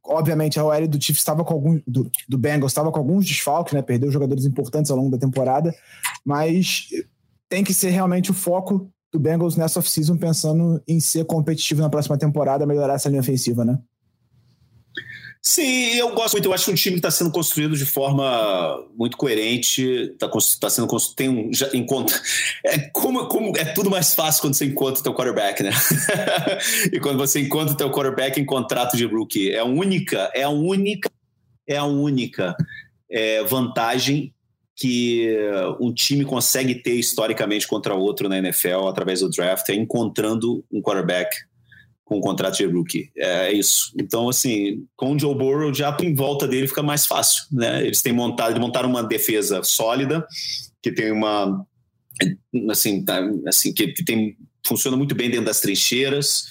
obviamente, a OL do Chiefs estava com algum do, do Bengals estava com alguns desfalques, né? Perdeu jogadores importantes ao longo da temporada, mas tem que ser realmente o foco do Bengals nessa off-season pensando em ser competitivo na próxima temporada, melhorar essa linha ofensiva, né? Sim, eu gosto muito. Eu acho que um time está sendo construído de forma muito coerente, está tá sendo. Tem um, já, encontra, é, como, como, é tudo mais fácil quando você encontra o teu quarterback, né? e quando você encontra o teu quarterback em contrato de rookie. É a única, é a única, é a única é, vantagem que um time consegue ter historicamente contra outro na NFL através do draft é encontrando um quarterback com um contrato de rookie. É, é isso. Então, assim, com o Joe Burrow, já em volta dele fica mais fácil. Né? Eles têm montado, montaram uma defesa sólida, que tem uma. Assim, tá, assim que, que tem, funciona muito bem dentro das trincheiras.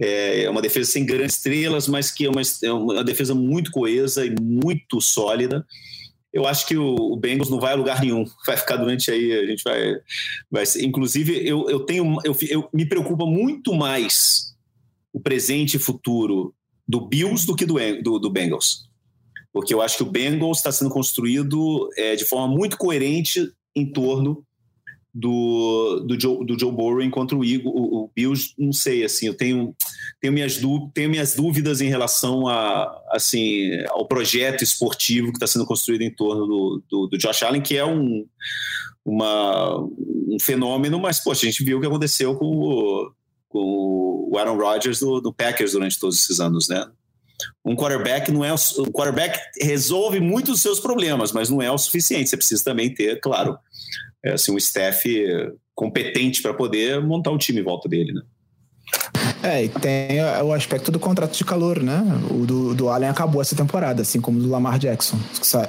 É uma defesa sem grandes estrelas, mas que é uma, é uma defesa muito coesa e muito sólida eu acho que o, o, Bengals não vai a lugar nenhum. Vai ficar durante aí, a gente vai. vai inclusive, eu, eu tenho. Eu, eu, me preocupa muito mais o presente e futuro do Bills do que do, do, do Bengals. Porque eu acho que o Bengals está sendo construído é, de forma muito coerente em torno do, do, Joe, do Joe Burrow enquanto o, Eagle, o, o Bills, não sei, assim, eu tenho, tenho, minhas, tenho minhas dúvidas em relação a, assim, ao projeto esportivo que está sendo construído em torno do, do, do, Josh Allen, que é um, uma, um fenômeno, mas, poxa, a gente viu o que aconteceu com o, com o Aaron Rodgers do, do Packers durante todos esses anos, né? Um quarterback não é um quarterback resolve muitos dos seus problemas, mas não é o suficiente. Você precisa também ter, claro, é, assim, um staff competente para poder montar um time em volta dele, né? É, e tem o aspecto do contrato de calor, né? O do, do Allen acabou essa temporada, assim como o do Lamar Jackson,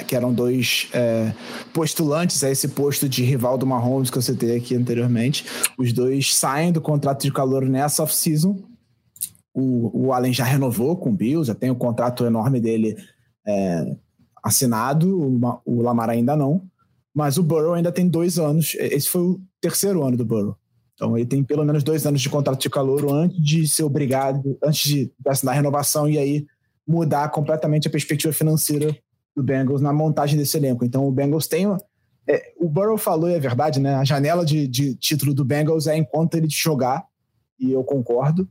que eram dois é, postulantes a esse posto de rival do Mahomes que eu citei aqui anteriormente. Os dois saem do contrato de calor nessa off-season. O, o Allen já renovou com o Bills, já tem o contrato enorme dele é, assinado, o, o Lamar ainda não. Mas o Burrow ainda tem dois anos. Esse foi o terceiro ano do Burrow. Então ele tem pelo menos dois anos de contrato de calor antes de ser obrigado, antes de assinar a renovação e aí mudar completamente a perspectiva financeira do Bengals na montagem desse elenco. Então o Bengals tem. É, o Burrow falou, e é verdade, né? A janela de, de título do Bengals é enquanto ele jogar, e eu concordo.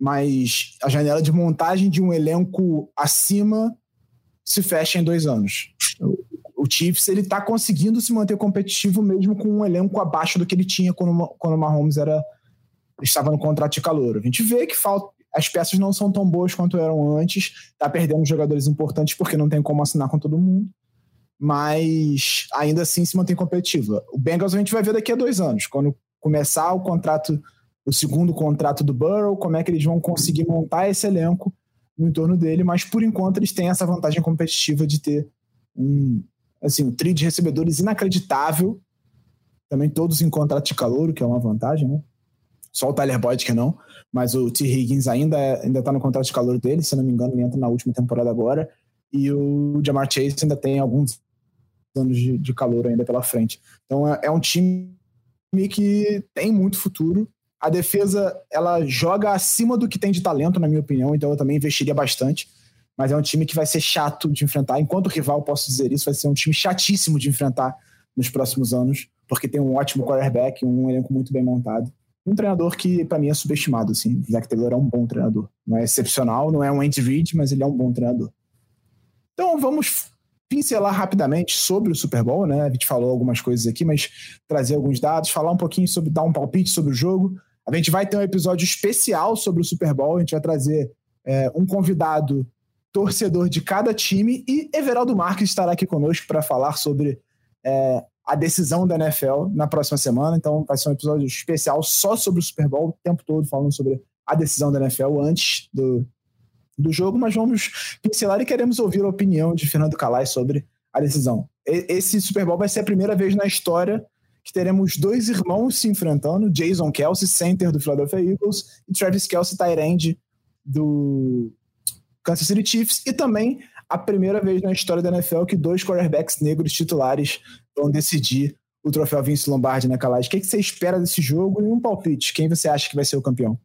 Mas a janela de montagem de um elenco acima se fecha em dois anos o Chiefs ele tá conseguindo se manter competitivo mesmo com um elenco abaixo do que ele tinha quando, quando o Mahomes era, estava no contrato de calor. A gente vê que falta, as peças não são tão boas quanto eram antes, tá perdendo jogadores importantes porque não tem como assinar com todo mundo, mas ainda assim se mantém competitiva. O Bengals a gente vai ver daqui a dois anos, quando começar o contrato, o segundo contrato do Burrow, como é que eles vão conseguir montar esse elenco no entorno dele, mas por enquanto eles têm essa vantagem competitiva de ter um, assim, um trio de recebedores inacreditável. Também todos em contrato de calor, que é uma vantagem, né? Só o Tyler Boyd que não, mas o T. Higgins ainda, ainda tá no contrato de calor dele, se não me engano, ele entra na última temporada agora. E o Jamar Chase ainda tem alguns anos de, de calor ainda pela frente. Então é, é um time que tem muito futuro. A defesa, ela joga acima do que tem de talento, na minha opinião, então eu também investiria bastante. Mas é um time que vai ser chato de enfrentar. Enquanto rival, posso dizer isso, vai ser um time chatíssimo de enfrentar nos próximos anos, porque tem um ótimo quarterback, um elenco muito bem montado. Um treinador que, para mim, é subestimado. Assim. O Zach Taylor é um bom treinador. Não é excepcional, não é um Andy Reid, mas ele é um bom treinador. Então, vamos pincelar rapidamente sobre o Super Bowl, né? A gente falou algumas coisas aqui, mas trazer alguns dados, falar um pouquinho sobre, dar um palpite sobre o jogo. A gente vai ter um episódio especial sobre o Super Bowl, a gente vai trazer é, um convidado torcedor de cada time e Everaldo Marques estará aqui conosco para falar sobre é, a decisão da NFL na próxima semana. Então vai ser um episódio especial só sobre o Super Bowl, o tempo todo falando sobre a decisão da NFL antes do, do jogo, mas vamos pincelar e queremos ouvir a opinião de Fernando Calais sobre a decisão. Esse Super Bowl vai ser a primeira vez na história que teremos dois irmãos se enfrentando, Jason Kelsey, center do Philadelphia Eagles, e Travis Kelsey, tight end do Kansas City Chiefs, e também a primeira vez na história da NFL que dois quarterbacks negros titulares vão decidir o troféu Vince Lombardi na Calais. O que, você espera desse jogo e um palpite? Quem você acha que vai ser o campeão?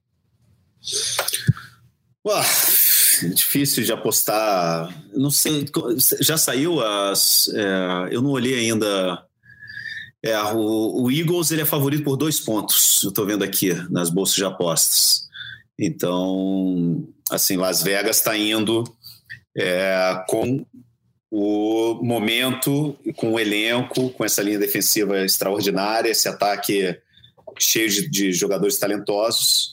Difícil de apostar. Não sei, já saiu as. É, eu não olhei ainda. É, o, o, Eagles ele é favorito por dois pontos. Eu estou vendo aqui nas bolsas de apostas. Então, assim, Las Vegas está indo é, com o momento, com o elenco, com essa linha defensiva extraordinária, esse ataque cheio de, de jogadores talentosos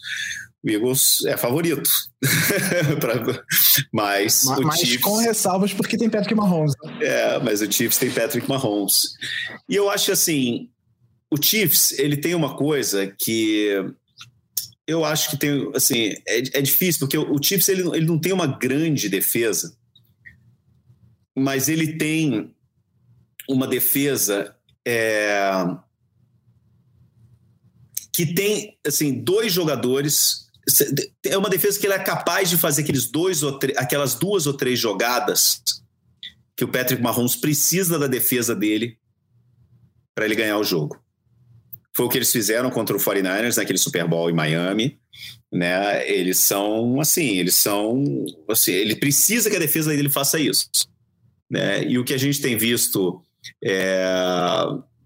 o Eagles é favorito. mas, mas, o Chiefs, com ressalvas porque tem Patrick Mahomes. Né? É, mas o Chiefs tem Patrick Mahomes. E eu acho assim, o Chiefs, ele tem uma coisa que eu acho que tem, assim, é, é difícil, porque o, o Chiefs, ele, ele não tem uma grande defesa, mas ele tem uma defesa é, que tem, assim, dois jogadores é uma defesa que ele é capaz de fazer aqueles dois ou aquelas duas ou três jogadas que o Patrick Mahomes precisa da defesa dele para ele ganhar o jogo. Foi o que eles fizeram contra o 49ers naquele Super Bowl em Miami, né? Eles são assim, eles são assim, ele precisa que a defesa dele faça isso, né? E o que a gente tem visto é,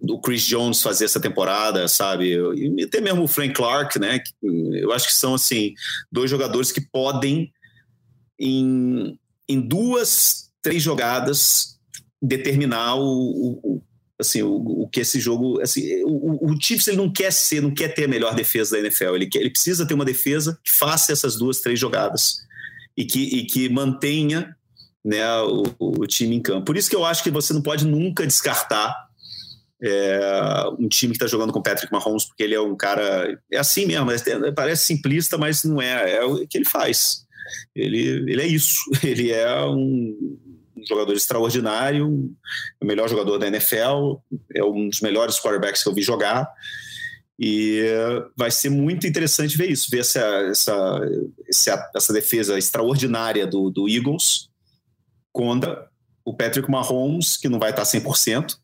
do Chris Jones fazer essa temporada, sabe? E até mesmo o Frank Clark, né? Eu acho que são assim dois jogadores que podem em, em duas, três jogadas determinar o, o assim o, o, que esse jogo assim o, o Chiefs ele não quer ser não quer ter a melhor defesa da NFL ele quer, ele precisa ter uma defesa que faça essas duas três jogadas e que, e que mantenha né o, o time em campo por isso que eu acho que você não pode nunca descartar é, um time que está jogando com Patrick Mahomes, porque ele é um cara. É assim mesmo, é, parece simplista, mas não é. É o que ele faz. Ele, ele é isso. Ele é um, um jogador extraordinário, o melhor jogador da NFL, é um dos melhores quarterbacks que eu vi jogar. E vai ser muito interessante ver isso, ver essa, essa, essa, essa defesa extraordinária do, do Eagles contra o Patrick Mahomes, que não vai estar 100%,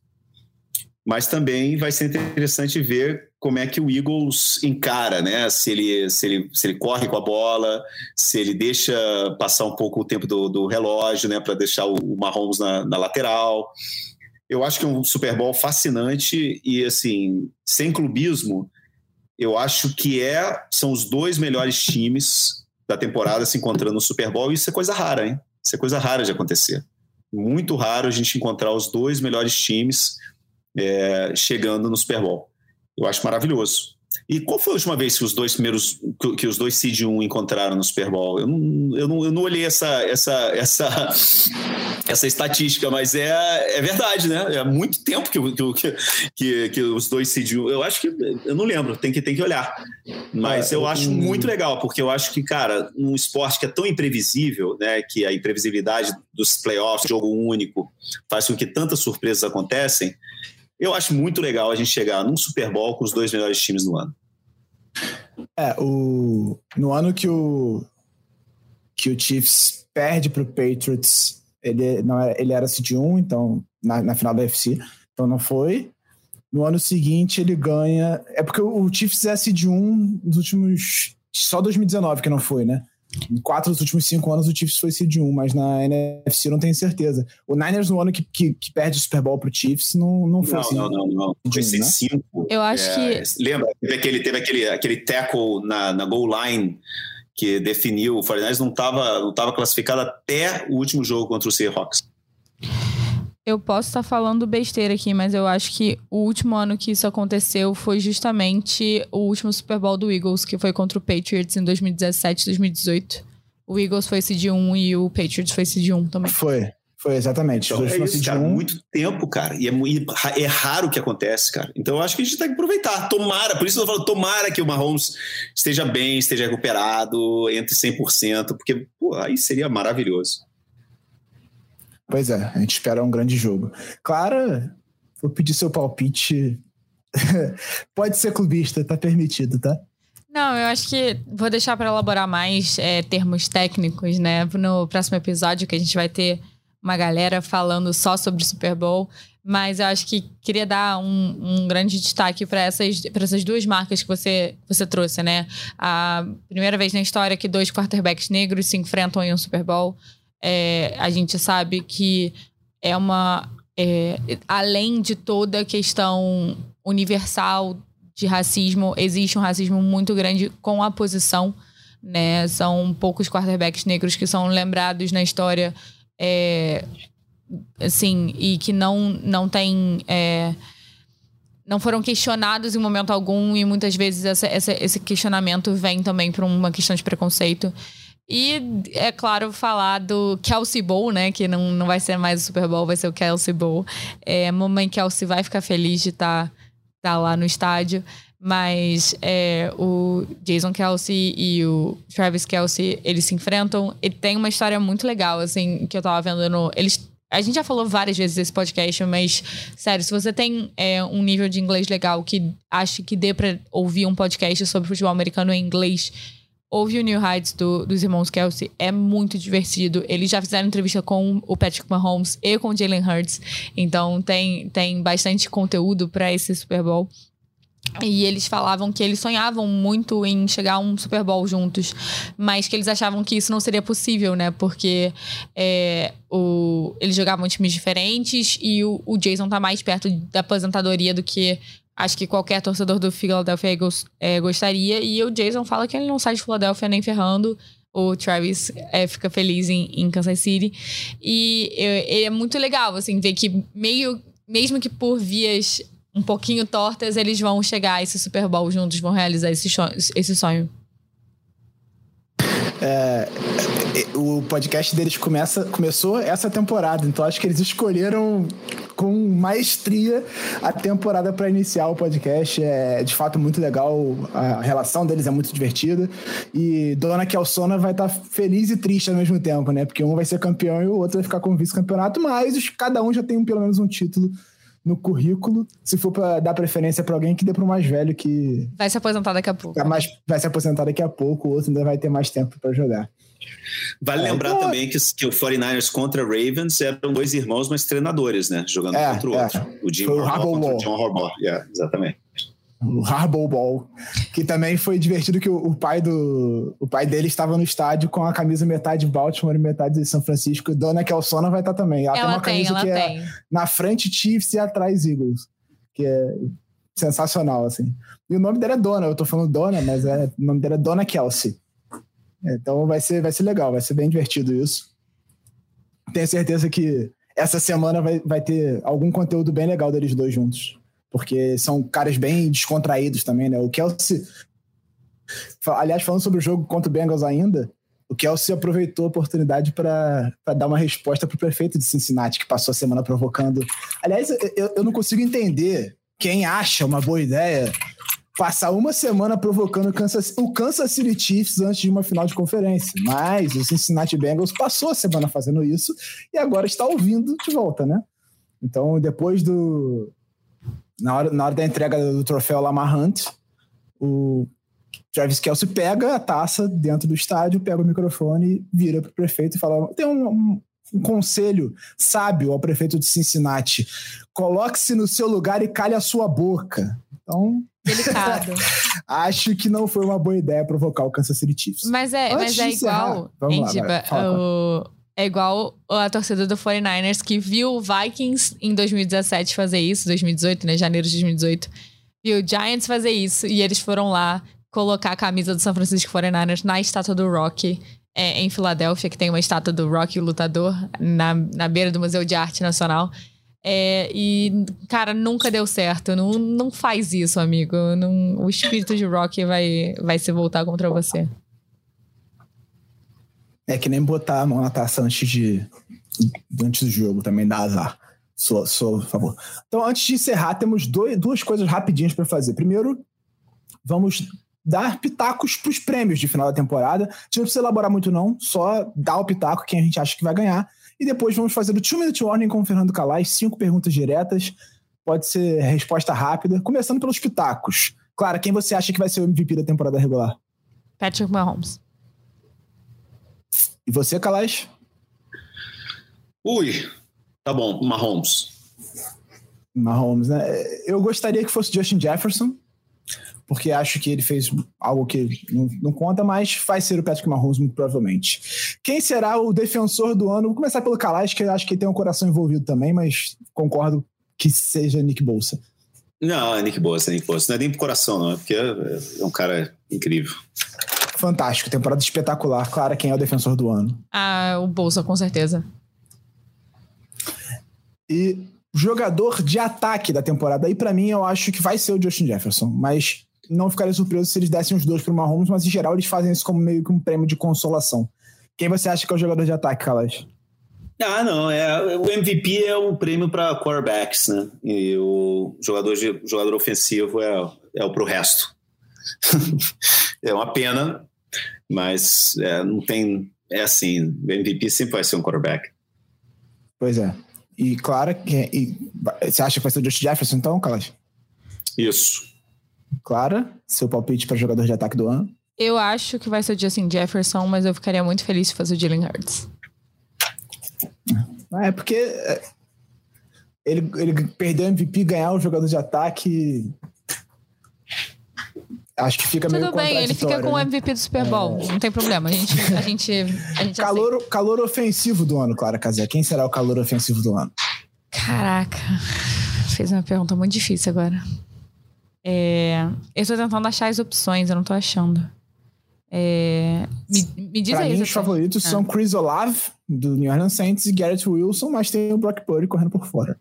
mas também vai ser interessante ver como é que o Eagles encara, né? Se ele, se ele, se ele corre com a bola, se ele deixa passar um pouco o tempo do, do relógio, né? Para deixar o, Mahomes na, na, lateral. Eu acho que é um Super Bowl fascinante e, assim, sem clubismo, eu acho que é, são os dois melhores times da temporada se encontrando no Super Bowl isso é coisa rara, hein? Isso é coisa rara de acontecer. Muito raro a gente encontrar os dois melhores times é, chegando no Super Bowl. Eu acho maravilhoso. E qual foi a última vez que os dois primeiros, que os dois Seed 1 encontraram no Super Bowl? Eu não, eu não, eu não olhei essa, essa, essa, essa estatística, mas é, é verdade, né? É muito tempo que, que, que, que os dois Seed 1. Eu acho que. Eu não lembro, tem que, tem que olhar. Mas é, eu acho muito legal, porque eu acho que, cara, um esporte que é tão imprevisível, né? Que a imprevisibilidade dos playoffs, jogo único, faz com que tantas surpresas acontecem eu acho muito legal a gente chegar num Super Bowl com os dois melhores times no ano. É, o, no ano que o, que o Chiefs perde para o Patriots, ele, não era, ele era seed 1, então, na, na final da UFC, então não foi. No ano seguinte ele ganha. É porque o Chiefs é seed 1 nos últimos. Só 2019 que não foi, né? Em quatro dos últimos cinco anos o Chiefs foi seed 1, mas na NFC não tenho certeza. O Niners no ano que, que, que perde o Super Bowl pro Chiefs não, não foi não, assim. Não, não, não. Foi seed 5. Né? Eu acho é, que. Lembra? Teve aquele, teve aquele, aquele tackle na, na goal line que definiu. O 49 não estava não tava classificado até o último jogo contra o Seahawks. Eu posso estar falando besteira aqui, mas eu acho que o último ano que isso aconteceu foi justamente o último Super Bowl do Eagles, que foi contra o Patriots em 2017, 2018. O Eagles foi seed 1 e o Patriots foi seed 1 também. Foi, foi exatamente. Então, é isso, cara, muito tempo, cara. E é, é raro que acontece, cara. Então eu acho que a gente tem que aproveitar. Tomara, por isso eu falo, tomara que o Mahomes esteja bem, esteja recuperado, entre 100%, porque pô, aí seria maravilhoso. Pois é, a gente espera um grande jogo. Clara, vou pedir seu palpite. Pode ser clubista, tá permitido, tá? Não, eu acho que vou deixar para elaborar mais é, termos técnicos, né? No próximo episódio, que a gente vai ter uma galera falando só sobre o Super Bowl. Mas eu acho que queria dar um, um grande destaque para essas, essas duas marcas que você, você trouxe, né? A primeira vez na história que dois quarterbacks negros se enfrentam em um Super Bowl. É, a gente sabe que é uma. É, além de toda a questão universal de racismo, existe um racismo muito grande com a posição. Né? São poucos quarterbacks negros que são lembrados na história. É, assim, e que não, não tem. É, não foram questionados em momento algum, e muitas vezes essa, essa, esse questionamento vem também por uma questão de preconceito. E, é claro, falar do Kelsey Bowl, né? Que não, não vai ser mais o Super Bowl, vai ser o Kelsey Bowl. É, mamãe Kelsey vai ficar feliz de estar tá, tá lá no estádio. Mas é, o Jason Kelsey e o Travis Kelsey, eles se enfrentam. E tem uma história muito legal, assim, que eu tava vendo no... Eles a gente já falou várias vezes desse podcast, mas, sério, se você tem é, um nível de inglês legal que acha que dê pra ouvir um podcast sobre futebol americano em inglês, Ouve o New Heights do, dos irmãos Kelsey, é muito divertido. Eles já fizeram entrevista com o Patrick Mahomes e com o Jalen Hurts. Então tem, tem bastante conteúdo para esse Super Bowl. E eles falavam que eles sonhavam muito em chegar a um Super Bowl juntos, mas que eles achavam que isso não seria possível, né? Porque é, o, eles jogavam times diferentes e o, o Jason tá mais perto da aposentadoria do que acho que qualquer torcedor do Philadelphia Eagles é, gostaria. E o Jason fala que ele não sai de Philadelphia nem ferrando. O Travis é, fica feliz em, em, Kansas City. E é, é muito legal, assim, ver que meio... Mesmo que por vias um pouquinho tortas, eles vão chegar a esse Super Bowl juntos, vão realizar esse, esse sonho. É, é, o podcast deles começa, começou essa temporada, então acho que eles escolheram com maestria a temporada para iniciar o podcast. É de fato muito legal, a relação deles é muito divertida. E Dona Kelsona vai estar tá feliz e triste ao mesmo tempo, né? Porque um vai ser campeão e o outro vai ficar com vice-campeonato, mas cada um já tem pelo menos um título no currículo, se for para dar preferência para alguém que dê para o mais velho que vai se aposentar daqui a pouco. Tá mais, vai se aposentar daqui a pouco, o outro ainda vai ter mais tempo para jogar. Vale é, lembrar também que, que o 49ers contra Ravens eram dois irmãos, mas treinadores, né? Jogando é, contra o é. outro. O Jim Harbaugh contra o John Harbaugh. Yeah, exatamente o Harbaugh Ball, que também foi divertido que o, o, pai do o pai dele estava no estádio com a camisa metade de Baltimore e metade de São Francisco. Dona Kelsona vai estar também. Ela, ela tem uma tem, camisa que é tem. é na frente Chiefs e atrás Eagles, que é sensacional assim. E o nome dela é Dona, eu tô falando Dona, mas é, o nome dela é Dona Kelsey. Então vai ser vai ser legal, vai ser bem divertido isso. Tenho certeza que essa semana vai, vai ter algum conteúdo bem legal deles dois juntos porque são caras bem descontraídos também, né? O Kelsey. Aliás, falando sobre o jogo contra o Bengals ainda, o Kelsey aproveitou a oportunidade para dar uma resposta para o prefeito de Cincinnati, que passou a semana provocando. Aliás, eu, eu não consigo entender quem acha uma boa ideia passar uma semana provocando o Kansas, o Kansas City Chiefs antes de uma final de conferência. Mas o Cincinnati Bengals passou a semana fazendo isso e agora está ouvindo de volta, né? Então, depois do, na hora, na hora da entrega do troféu Lamar Hunt, o Travis Kelsey pega a taça dentro do estádio, pega o microfone, vira para o prefeito e fala: tem um, um, um, conselho sábio ao prefeito de Cincinnati: coloque-se no seu lugar e cale a sua boca. Então. Delicado. acho que não foi uma boa ideia provocar o Kansas City Chiefs. Mas é, mas é igual. Vamos lá, o, é igual a torcida do 49ers que viu o Vikings em 2017 fazer isso, 2018, né? Janeiro de 2018. Viu o Giants fazer isso e eles foram lá colocar a camisa do São Francisco 49ers na estátua do Rock é, em Filadélfia, que tem uma estátua do Rock, o lutador, na, na beira do Museu de Arte Nacional. É, e, cara, nunca deu certo. Não, não faz isso, amigo. Não, o espírito de Rock vai, vai se voltar contra você. É que nem botar a mão na taça antes, de, antes do jogo também dá azar. Sou, sou favor. Então, antes de encerrar, temos dois, duas coisas rapidinhas para fazer. Primeiro, vamos dar pitacos para os prêmios de final da temporada. A gente não precisa elaborar muito, não. Só dar o pitaco quem a gente acha que vai ganhar. E depois vamos fazer o Two Minute Warning com o Fernando Calais, cinco perguntas diretas. Pode ser resposta rápida. Começando pelos pitacos. Clara, quem você acha que vai ser o MVP da temporada regular? Patrick Mahomes. E você, Calais? Ui, tá bom, Mahomes. Mahomes, né? Eu gostaria que fosse Justin Jefferson, porque acho que ele fez algo que não, não, conta, mas vai ser o Patrick Mahomes muito provavelmente. Quem será o defensor do ano? Vou começar pelo Calais, que eu acho que tem um coração envolvido também, mas concordo que seja Nick Bolsa. Não, é Nick Bolsa, é Nick Bolsa. Não é nem pro coração, não, é porque é um cara incrível. Fantástico, temporada espetacular. Clara, quem é o defensor do ano? Ah, o Bolsa, com certeza. E jogador de ataque da temporada, aí para mim eu acho que vai ser o Justin Jefferson, mas não ficaria surpreso se eles dessem os dois pro Mahomes, mas em geral eles fazem isso como meio que um prêmio de consolação. Quem você acha que é o jogador de ataque, Calas? Ah, não, é, o MVP é um prêmio para quarterbacks, né? E o jogador, de, jogador ofensivo é, é o pro resto. é uma pena, mas é, não tem. É assim, o MVP sempre vai ser um quarterback. Pois é. E claro, que, e, você acha que vai ser o Josh Jefferson então, Calas? Isso. Clara, seu palpite para jogador de ataque do ano? Eu acho que vai ser o Justin Jefferson, mas eu ficaria muito feliz se fosse o Jalen Hurts. É porque é, ele, ele perdeu o MVP ganhar o jogador de ataque. Acho que fica Tudo meio bem, ele fica com o MVP do Super Bowl. É... Não tem problema. A gente. A gente, a gente calor, calor ofensivo do ano, Clara Casé. Quem será o calor ofensivo do ano? Caraca. Fez uma pergunta muito difícil agora. É, eu estou tentando achar as opções, eu não estou achando. É, me, me diz pra aí. Mim, os favoritos ah. são Chris Olave, do New Orleans Saints, e Garrett Wilson, mas tem o Brock Purdy correndo por fora.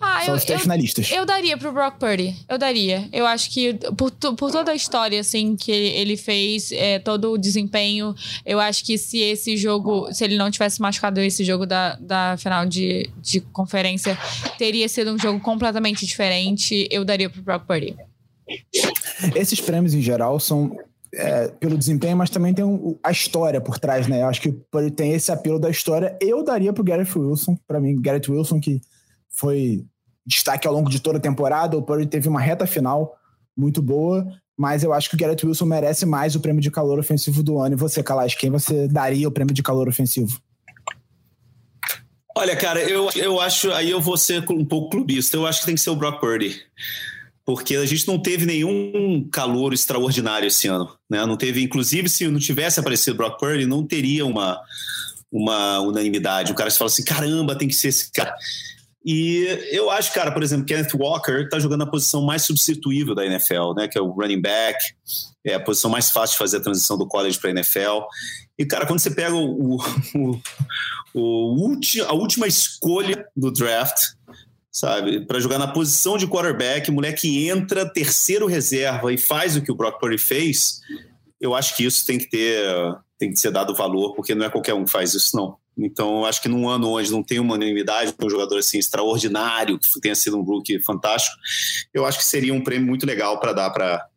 Ah, São eu, os três eu, finalistas. Eu daria pro Brock Purdy. Eu daria. Eu acho que por, por toda a história, assim, que ele fez, é, todo o desempenho, eu acho que se esse jogo, se ele não tivesse machucado esse jogo da, da final de, de conferência, teria sido um jogo completamente diferente. Eu daria pro Brock Purdy. Esses prêmios, em geral, são é, pelo desempenho, mas também tem um, a história por trás, né? Eu acho que tem esse apelo da história. Eu daria pro Garrett Wilson, para mim, Garrett Wilson, que foi destaque ao longo de toda a temporada. O Purdy teve uma reta final muito boa, mas eu acho que o Garrett Wilson merece mais o prêmio de calor ofensivo do ano. E você, Kalash, quem você daria o prêmio de calor ofensivo? Olha, cara, eu, eu acho. Aí eu vou ser um pouco clubista. Eu acho que tem que ser o Brock Purdy porque a gente não teve nenhum calor extraordinário esse ano. Né? Não teve, inclusive, se não tivesse aparecido Brock Purdy, não teria uma, uma unanimidade. O cara se fala assim: caramba, tem que ser esse cara. E eu acho, cara, por exemplo, Kenneth Walker está jogando a posição mais substituível da NFL, né? Que é o running back, é a posição mais fácil de fazer a transição do college para a NFL. E, cara, quando você pega o, o, o, o a última escolha do draft, sabe? Para jogar na posição de quarterback, moleque entra, terceiro reserva e faz o que o Brock Purdy fez, eu acho que isso tem que ter, tem que ser dado valor, porque não é qualquer um que faz isso, não. Então, acho que num ano onde não tem uma unanimidade, um jogador assim extraordinário, que tenha sido um rookie fantástico, eu acho que seria um prêmio muito legal para dar para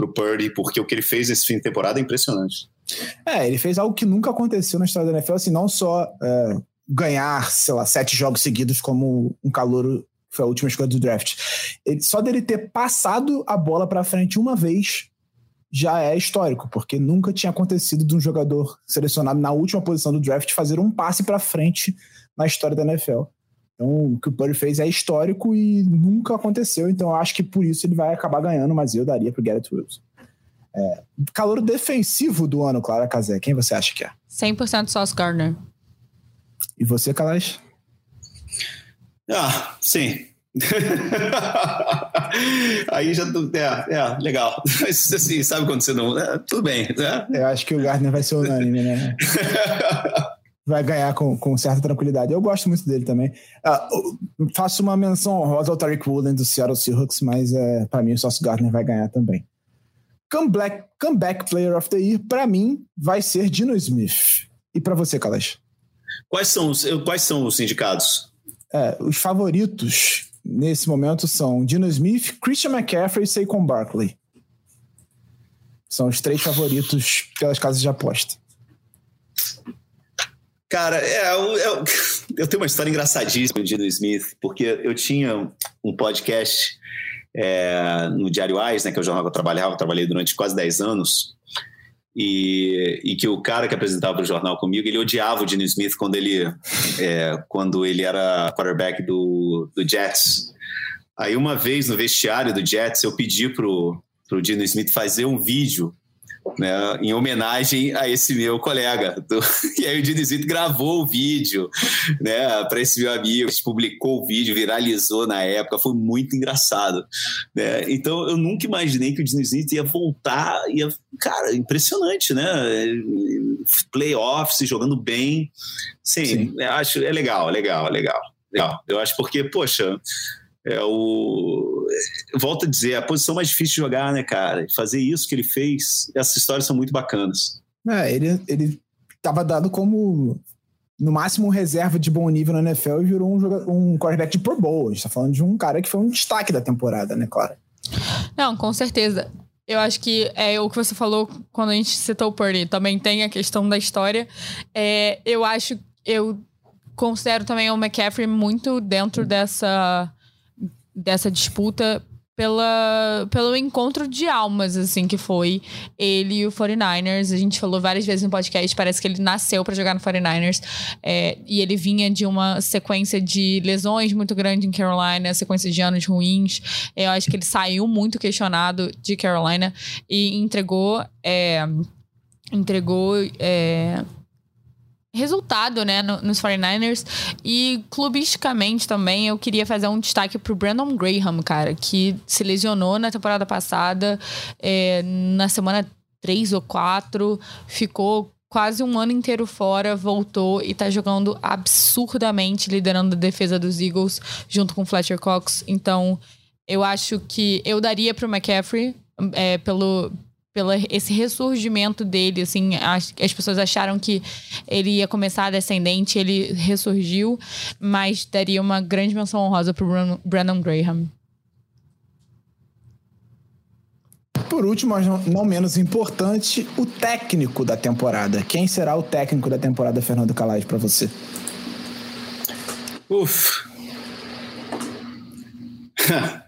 o Purdy, porque o que ele fez nesse fim de temporada é impressionante. É, ele fez algo que nunca aconteceu na história da NFL, assim, não só é, ganhar, sei lá, sete jogos seguidos como um calor foi a última escolha do draft. Ele, só dele ter passado a bola para frente uma vez já é histórico, porque nunca tinha acontecido de um jogador selecionado na última posição do draft fazer um passe para frente na história da NFL. Então, o que o Purdy fez é histórico e nunca aconteceu. Então, eu acho que por isso ele vai acabar ganhando, mas eu daria para Garrett Wilson. É, calor defensivo do ano, Clara Casé, quem você acha que é? 100% Sauce Gardner. E você, Calais? Ah, sim. Aí já é, é legal. Mas assim, sabe quando você não. É, tudo bem. Né? Eu acho que o Gardner vai ser unânime, né? vai ganhar com, com certa tranquilidade. Eu gosto muito dele também. Uh, faço uma menção honrosa ao Tariq Woolen do Seattle Seahawks, mas uh, para mim o Sauce Gardner vai ganhar também. Comeback, comeback Player of the Year, para mim, vai ser Dino Smith. E para você, Kalash? Quais são os, quais são os indicados? É, os favoritos nesse momento são Dino Smith, Christian McCaffrey e Saquon Barkley. São os três favoritos pelas casas de aposta. Cara, é, eu, eu, eu, tenho uma história engraçadíssima de Dino Smith, porque eu tinha um podcast é, no Diário Ais, né, que é o jornal que eu trabalhava, eu trabalhei durante quase 10 anos, e, e, que o cara que apresentava o jornal comigo, ele odiava o Dino Smith quando ele, é, quando ele era quarterback do, do Jets. Aí uma vez no vestiário do Jets, eu pedi pro, pro Dino Smith fazer um vídeo né, em homenagem a esse meu colega. E aí o Dinizito gravou o vídeo né, para esse meu amigo, publicou o vídeo, viralizou na época, foi muito engraçado. Né? Então eu nunca imaginei que o Dinizito ia voltar, ia, cara, impressionante, né? Playoffs, jogando bem. Sim, Sim. acho é legal, legal, legal. legal. Eu acho porque, poxa, é o. Volto a dizer, a posição mais difícil de jogar, né, cara? Fazer isso que ele fez, essas histórias são muito bacanas. É, ele, ele tava dado como no máximo reserva de bom nível na NFL e virou um, um quarterback de Pro Bowl. A gente tá falando de um cara que foi um destaque da temporada, né, claro? Não, com certeza. Eu acho que é o que você falou quando a gente citou o Purdy. Também tem a questão da história. É, eu acho, eu considero também o McCaffrey muito dentro dessa dessa disputa pela, pelo encontro de almas, assim, que foi ele e o 49ers. A gente falou várias vezes no podcast, parece que ele nasceu para jogar no 49ers. É, e ele vinha de uma sequência de lesões muito grande em Carolina, sequência de anos ruins. Eu acho que ele saiu muito questionado de Carolina e entregou. É, entregou. É, resultado, né, no, nos 49ers. E clubisticamente também eu queria fazer um destaque pro Brandon Graham, cara, que se lesionou na temporada passada, é, na semana 3 ou 4, ficou quase um ano inteiro fora, voltou e tá jogando absurdamente, liderando a defesa dos Eagles, junto com Fletcher Cox. Então, eu acho que eu daria pro McCaffrey é, pelo, pelo esse ressurgimento dele, assim, as, as pessoas acharam que ele ia começar descendente, ele ressurgiu, mas daria uma grande menção honrosa pro Brandon Graham. Por último, mas não menos importante, o técnico da temporada. Quem será o técnico da temporada, Fernando Calais, para você? Uf.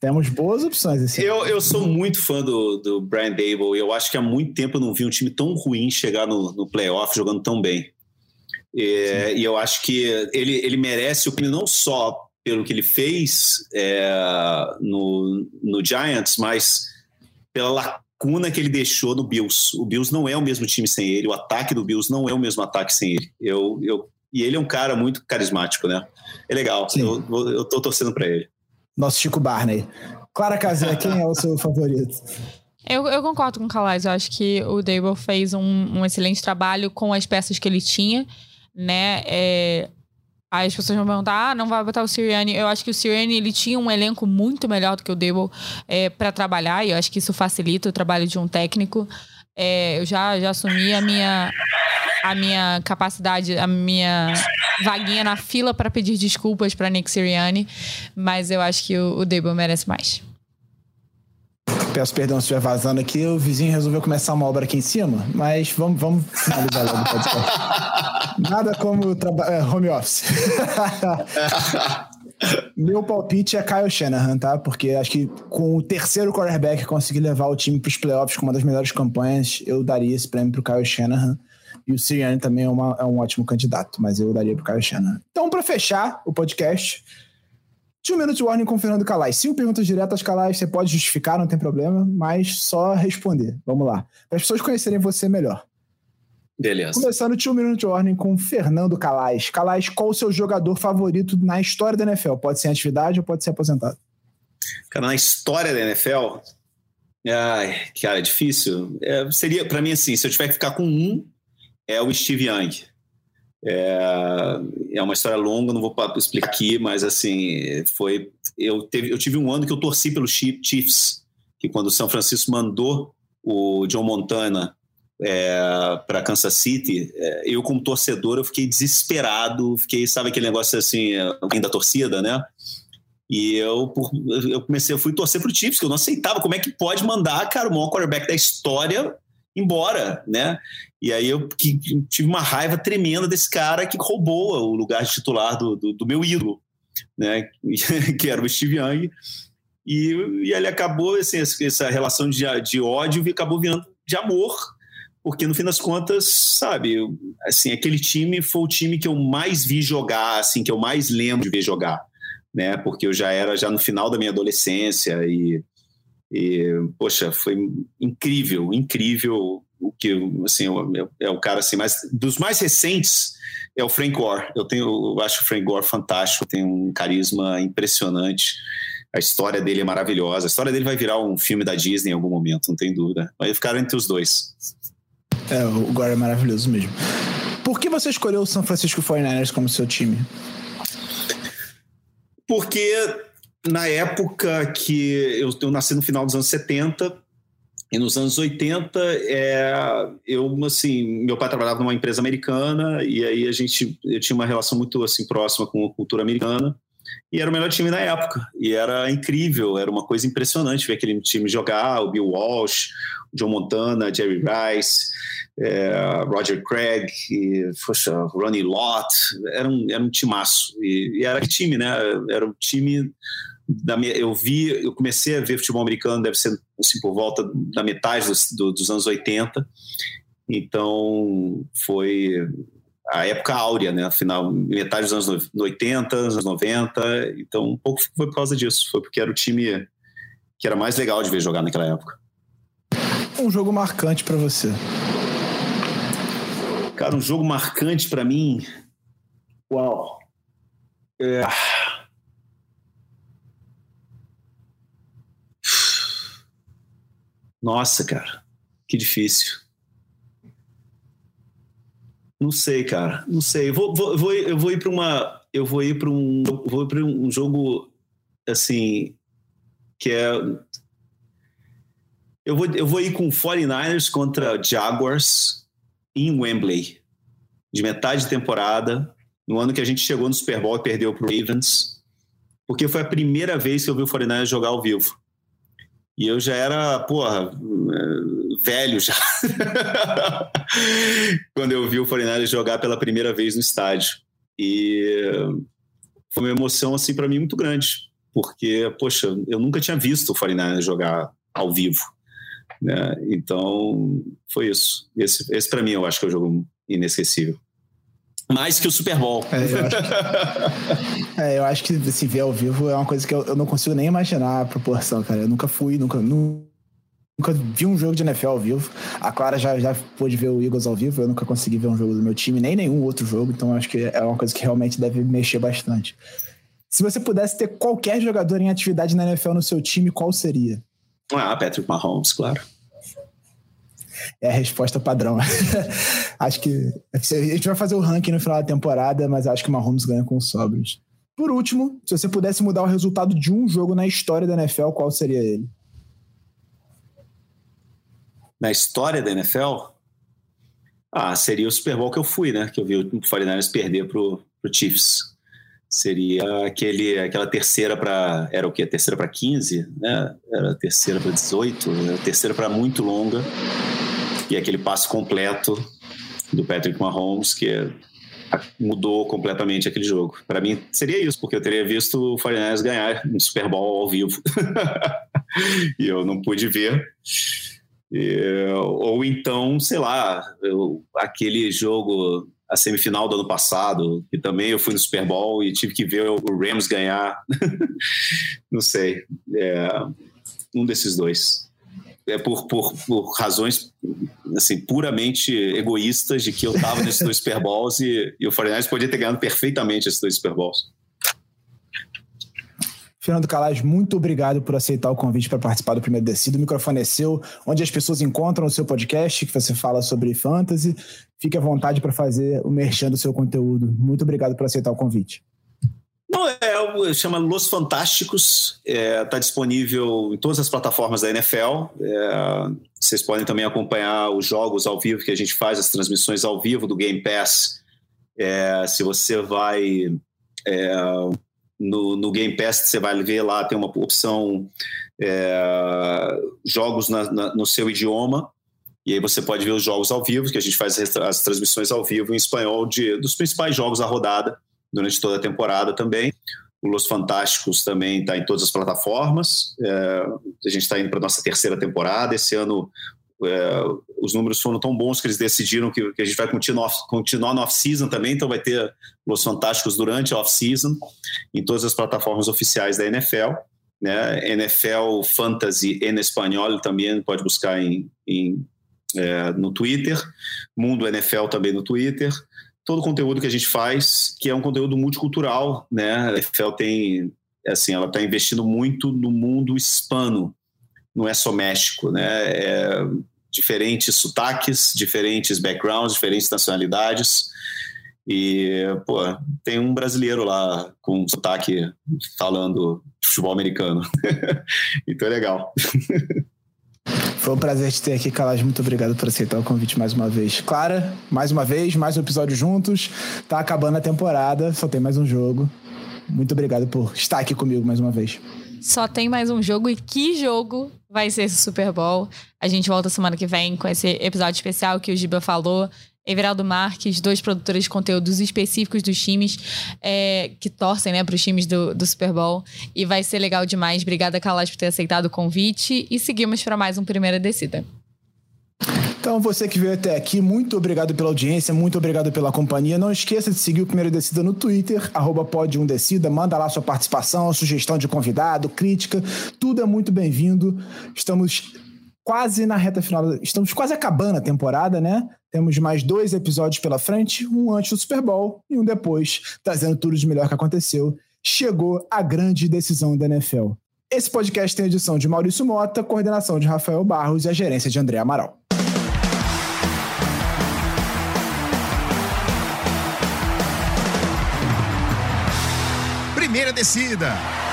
Temos boas opções esse eu, eu sou muito fã do, do Brian Dable. Eu acho que há muito tempo eu não vi um time tão ruim chegar no, no playoff jogando tão bem. É, e eu acho que ele, ele merece o prêmio não só pelo que ele fez é, no, no Giants, mas pela lacuna que ele deixou no Bills. O Bills não é o mesmo time sem ele, o ataque do Bills não é o mesmo ataque sem ele. Eu, eu, e ele é um cara muito carismático, né? É legal, eu, eu tô torcendo para ele nosso Chico Barney. Clara Casé, quem é o seu favorito? Eu, eu, concordo com o Calais. Eu acho que o Dable fez um, um, excelente trabalho com as peças que ele tinha, né? É, as pessoas vão perguntar, ah, não vai botar o Sirianni. Eu acho que o Sirianni, ele tinha um elenco muito melhor do que o Dable é, para trabalhar. E eu acho que isso facilita o trabalho de um técnico. É, eu já, já assumi a minha, a minha capacidade, a minha vaguinha na fila para pedir desculpas para Nick Sirianni, mas eu acho que o, o Debo merece mais. Peço perdão se estiver vazando aqui, o vizinho resolveu começar uma obra aqui em cima, mas vamos, vamos finalizar logo o podcast. Nada como é, home office. Meu palpite é Kyle Shanahan, tá? Porque acho que com o terceiro quarterback conseguir levar o time para os playoffs com uma das melhores campanhas, eu daria esse prêmio para o Kyle Shanahan. E o Sirianni também é, uma, é, um ótimo candidato, mas eu daria para o Kyle Shanahan. Então, para fechar o podcast, Two Minutes Warning com Fernando Calais. Cinco perguntas diretas, Calais. Você pode justificar, não tem problema, mas só responder. Vamos lá. Para as pessoas conhecerem você melhor. Beleza. Começando Two Minute Warning com Fernando Calais. Calais, qual o seu jogador favorito na história da NFL? Pode ser em atividade ou pode ser aposentado? Cara, na história da NFL, ai, cara, é difícil. É, seria, para mim, assim, se eu tiver que ficar com um, é o Steve Young. É, é uma história longa, não vou explicar aqui, mas assim, foi. Eu, teve, eu tive um ano que eu torci pelo Chiefs, que quando o São Francisco mandou o John Montana é, para Kansas City, é, eu como torcedor eu fiquei desesperado, fiquei, sabe aquele negócio assim, alguém da torcida, né? E eu, eu comecei, eu fui torcer pro Chiefs, que eu não aceitava como é que pode mandar, cara, o maior quarterback da história embora, né? E aí eu que, tive uma raiva tremenda desse cara que roubou o lugar de titular do, do, do meu ídolo, né? que era o Steve Young. E, e ele acabou, assim, essa relação de, de ódio acabou virando de amor porque no fim das contas, sabe, assim, aquele time foi o time que eu mais vi jogar, assim, que eu mais lembro de ver jogar, né? Porque eu já era já no final da minha adolescência e, e poxa, foi incrível, incrível o que, assim, é o cara assim, mais dos mais recentes é o Frank Gore. Eu tenho, eu acho o Frank Gore fantástico, tem um carisma impressionante. A história dele é maravilhosa. A história dele vai virar um filme da Disney em algum momento, não tem dúvida. Vai ficar entre os dois. É, o Gore é maravilhoso mesmo. Por que você escolheu o São Francisco 49ers como seu time? Porque na época que eu, eu nasci no final dos anos 70 e nos anos 80 é, eu assim meu pai trabalhava numa empresa americana e aí a gente eu tinha uma relação muito assim próxima com a cultura americana e era o melhor time na época e era incrível era uma coisa impressionante ver aquele time jogar o Bill Walsh o John Montana Jerry Rice é, Roger Craig, e, poxa, Ronnie Lott, era um, era um timaço. E, e era que time, né? Era um time da, eu vi, eu comecei a ver futebol americano, deve ser assim, por volta da metade dos, do, dos anos 80. Então, foi a época áurea, né? Afinal, metade dos anos 80, anos 90. Então, um pouco foi por causa disso. Foi porque era o time que era mais legal de ver jogar naquela época. Um jogo marcante para você. Cara, um jogo marcante para mim. Uau. É... Nossa, cara, que difícil. Não sei, cara, não sei. Vou, vou, vou eu vou ir para uma, eu vou ir para um, vou para um jogo assim que é eu vou, eu vou ir com 49ers contra Jaguars em Wembley, de metade de temporada, no ano que a gente chegou no Super Bowl e perdeu para Ravens, porque foi a primeira vez que eu vi o 49 jogar ao vivo. E eu já era, porra, velho já. Quando eu vi o 49 jogar pela primeira vez no estádio. E foi uma emoção, assim, para mim muito grande. Porque, poxa, eu nunca tinha visto o 49 jogar ao vivo. Né? Então, foi isso. Esse, esse para mim, eu acho que é o jogo inesquecível. Mais que o Super Bowl. É, eu acho que, é, eu acho que se ver ao vivo é uma coisa que eu, eu, não consigo nem imaginar a proporção, cara. Eu nunca fui, nunca, nunca vi um jogo de NFL ao vivo. A Clara já, já pôde ver o Eagles ao vivo, eu nunca consegui ver um jogo do meu time, nem nenhum outro jogo, então acho que é uma coisa que realmente deve mexer bastante. Se você pudesse ter qualquer jogador em atividade na NFL no seu time, qual seria? Ah, Patrick Mahomes, claro. É a resposta padrão. acho que. A gente vai fazer o ranking no final da temporada, mas acho que o Mahomes ganha com sobres. Por último, se você pudesse mudar o resultado de um jogo na história da NFL, qual seria ele? Na história da NFL? Ah, seria o Super Bowl que eu fui, né? Que eu vi o 49ers perder pro, pro Chiefs seria aquele, aquela terceira para. Era o quê? Terceira para 15, né? Era terceira para 18, era terceira para muito longa. E aquele passo completo do Patrick Mahomes, que mudou completamente aquele jogo. Para mim, seria isso, porque eu teria visto o 49 ganhar um Super Bowl ao vivo. e eu não pude ver. Ou então, sei lá, eu, aquele jogo a semifinal do ano passado, que também eu fui no Super Bowl e tive que ver o Rams ganhar. Não sei. É, um desses dois. É por, por, por razões assim, puramente egoístas de que eu estava nesses dois Super Bowls e, e o 49 podia ter ganhado perfeitamente esses dois Super Bowls. Fernando Calais, muito obrigado por aceitar o convite para participar do Primeiro Descido. O microfone é seu, onde as pessoas encontram o seu podcast, que você fala sobre fantasy. Fique à vontade para fazer o merchan do seu conteúdo. Muito obrigado por aceitar o convite. Não, é, chama Los Fantásticos, está é, tá disponível em todas as plataformas da NFL. É, vocês podem também acompanhar os jogos ao vivo que a gente faz, as transmissões ao vivo do Game Pass. É, se você vai é, no, no, Game Pass você vai ver lá, tem uma opção é, jogos na, na, no seu idioma, e aí você pode ver os jogos ao vivo, que a gente faz as transmissões ao vivo em espanhol de, dos principais jogos da rodada durante toda a temporada também. O Los Fantásticos também está em todas as plataformas. É, a gente está indo para a nossa terceira temporada. Esse ano é, os números foram tão bons que eles decidiram que, que a gente vai continuar, continuar no off-season também, então vai ter Los Fantásticos durante a off-season em todas as plataformas oficiais da NFL. Né? NFL Fantasy em espanhol também pode buscar em, em é, no Twitter, Mundo NFL também no Twitter. Todo o conteúdo que a gente faz, que é um conteúdo multicultural, né? A NFL tem, assim, ela está investindo muito no mundo hispano, não é só México, né? É diferentes sotaques, diferentes backgrounds, diferentes nacionalidades. E, pô, tem um brasileiro lá com sotaque falando futebol americano. então é legal. Foi um prazer te ter aqui, Calas. Muito obrigado por aceitar o convite mais uma vez. Clara, mais uma vez, mais um episódio juntos. Tá acabando a temporada, só tem mais um jogo. Muito obrigado por estar aqui comigo mais uma vez. Só tem mais um jogo e que jogo vai ser esse Super Bowl? A gente volta semana que vem com esse episódio especial que o Giba falou. Everaldo Marques, dois produtores de conteúdos específicos dos times é, que torcem né, para os times do, do, Super Bowl. E vai ser legal demais. Obrigada, Calas, por ter aceitado o convite. E seguimos para mais um Primeira Descida. Então, você que veio até aqui, muito obrigado pela audiência, muito obrigado pela companhia. Não esqueça de seguir o Primeiro Descida no Twitter, arroba pode um decida, manda lá sua participação, sugestão de convidado, crítica, tudo é muito bem-vindo. Estamos quase na reta final, estamos quase acabando a temporada, né? Temos mais dois episódios pela frente, um antes do Super Bowl e um depois, trazendo tudo de melhor que aconteceu. Chegou a grande decisão da NFL. Esse podcast tem edição de Maurício Mota, coordenação de Rafael Barros e a gerência de André Amaral. Descida.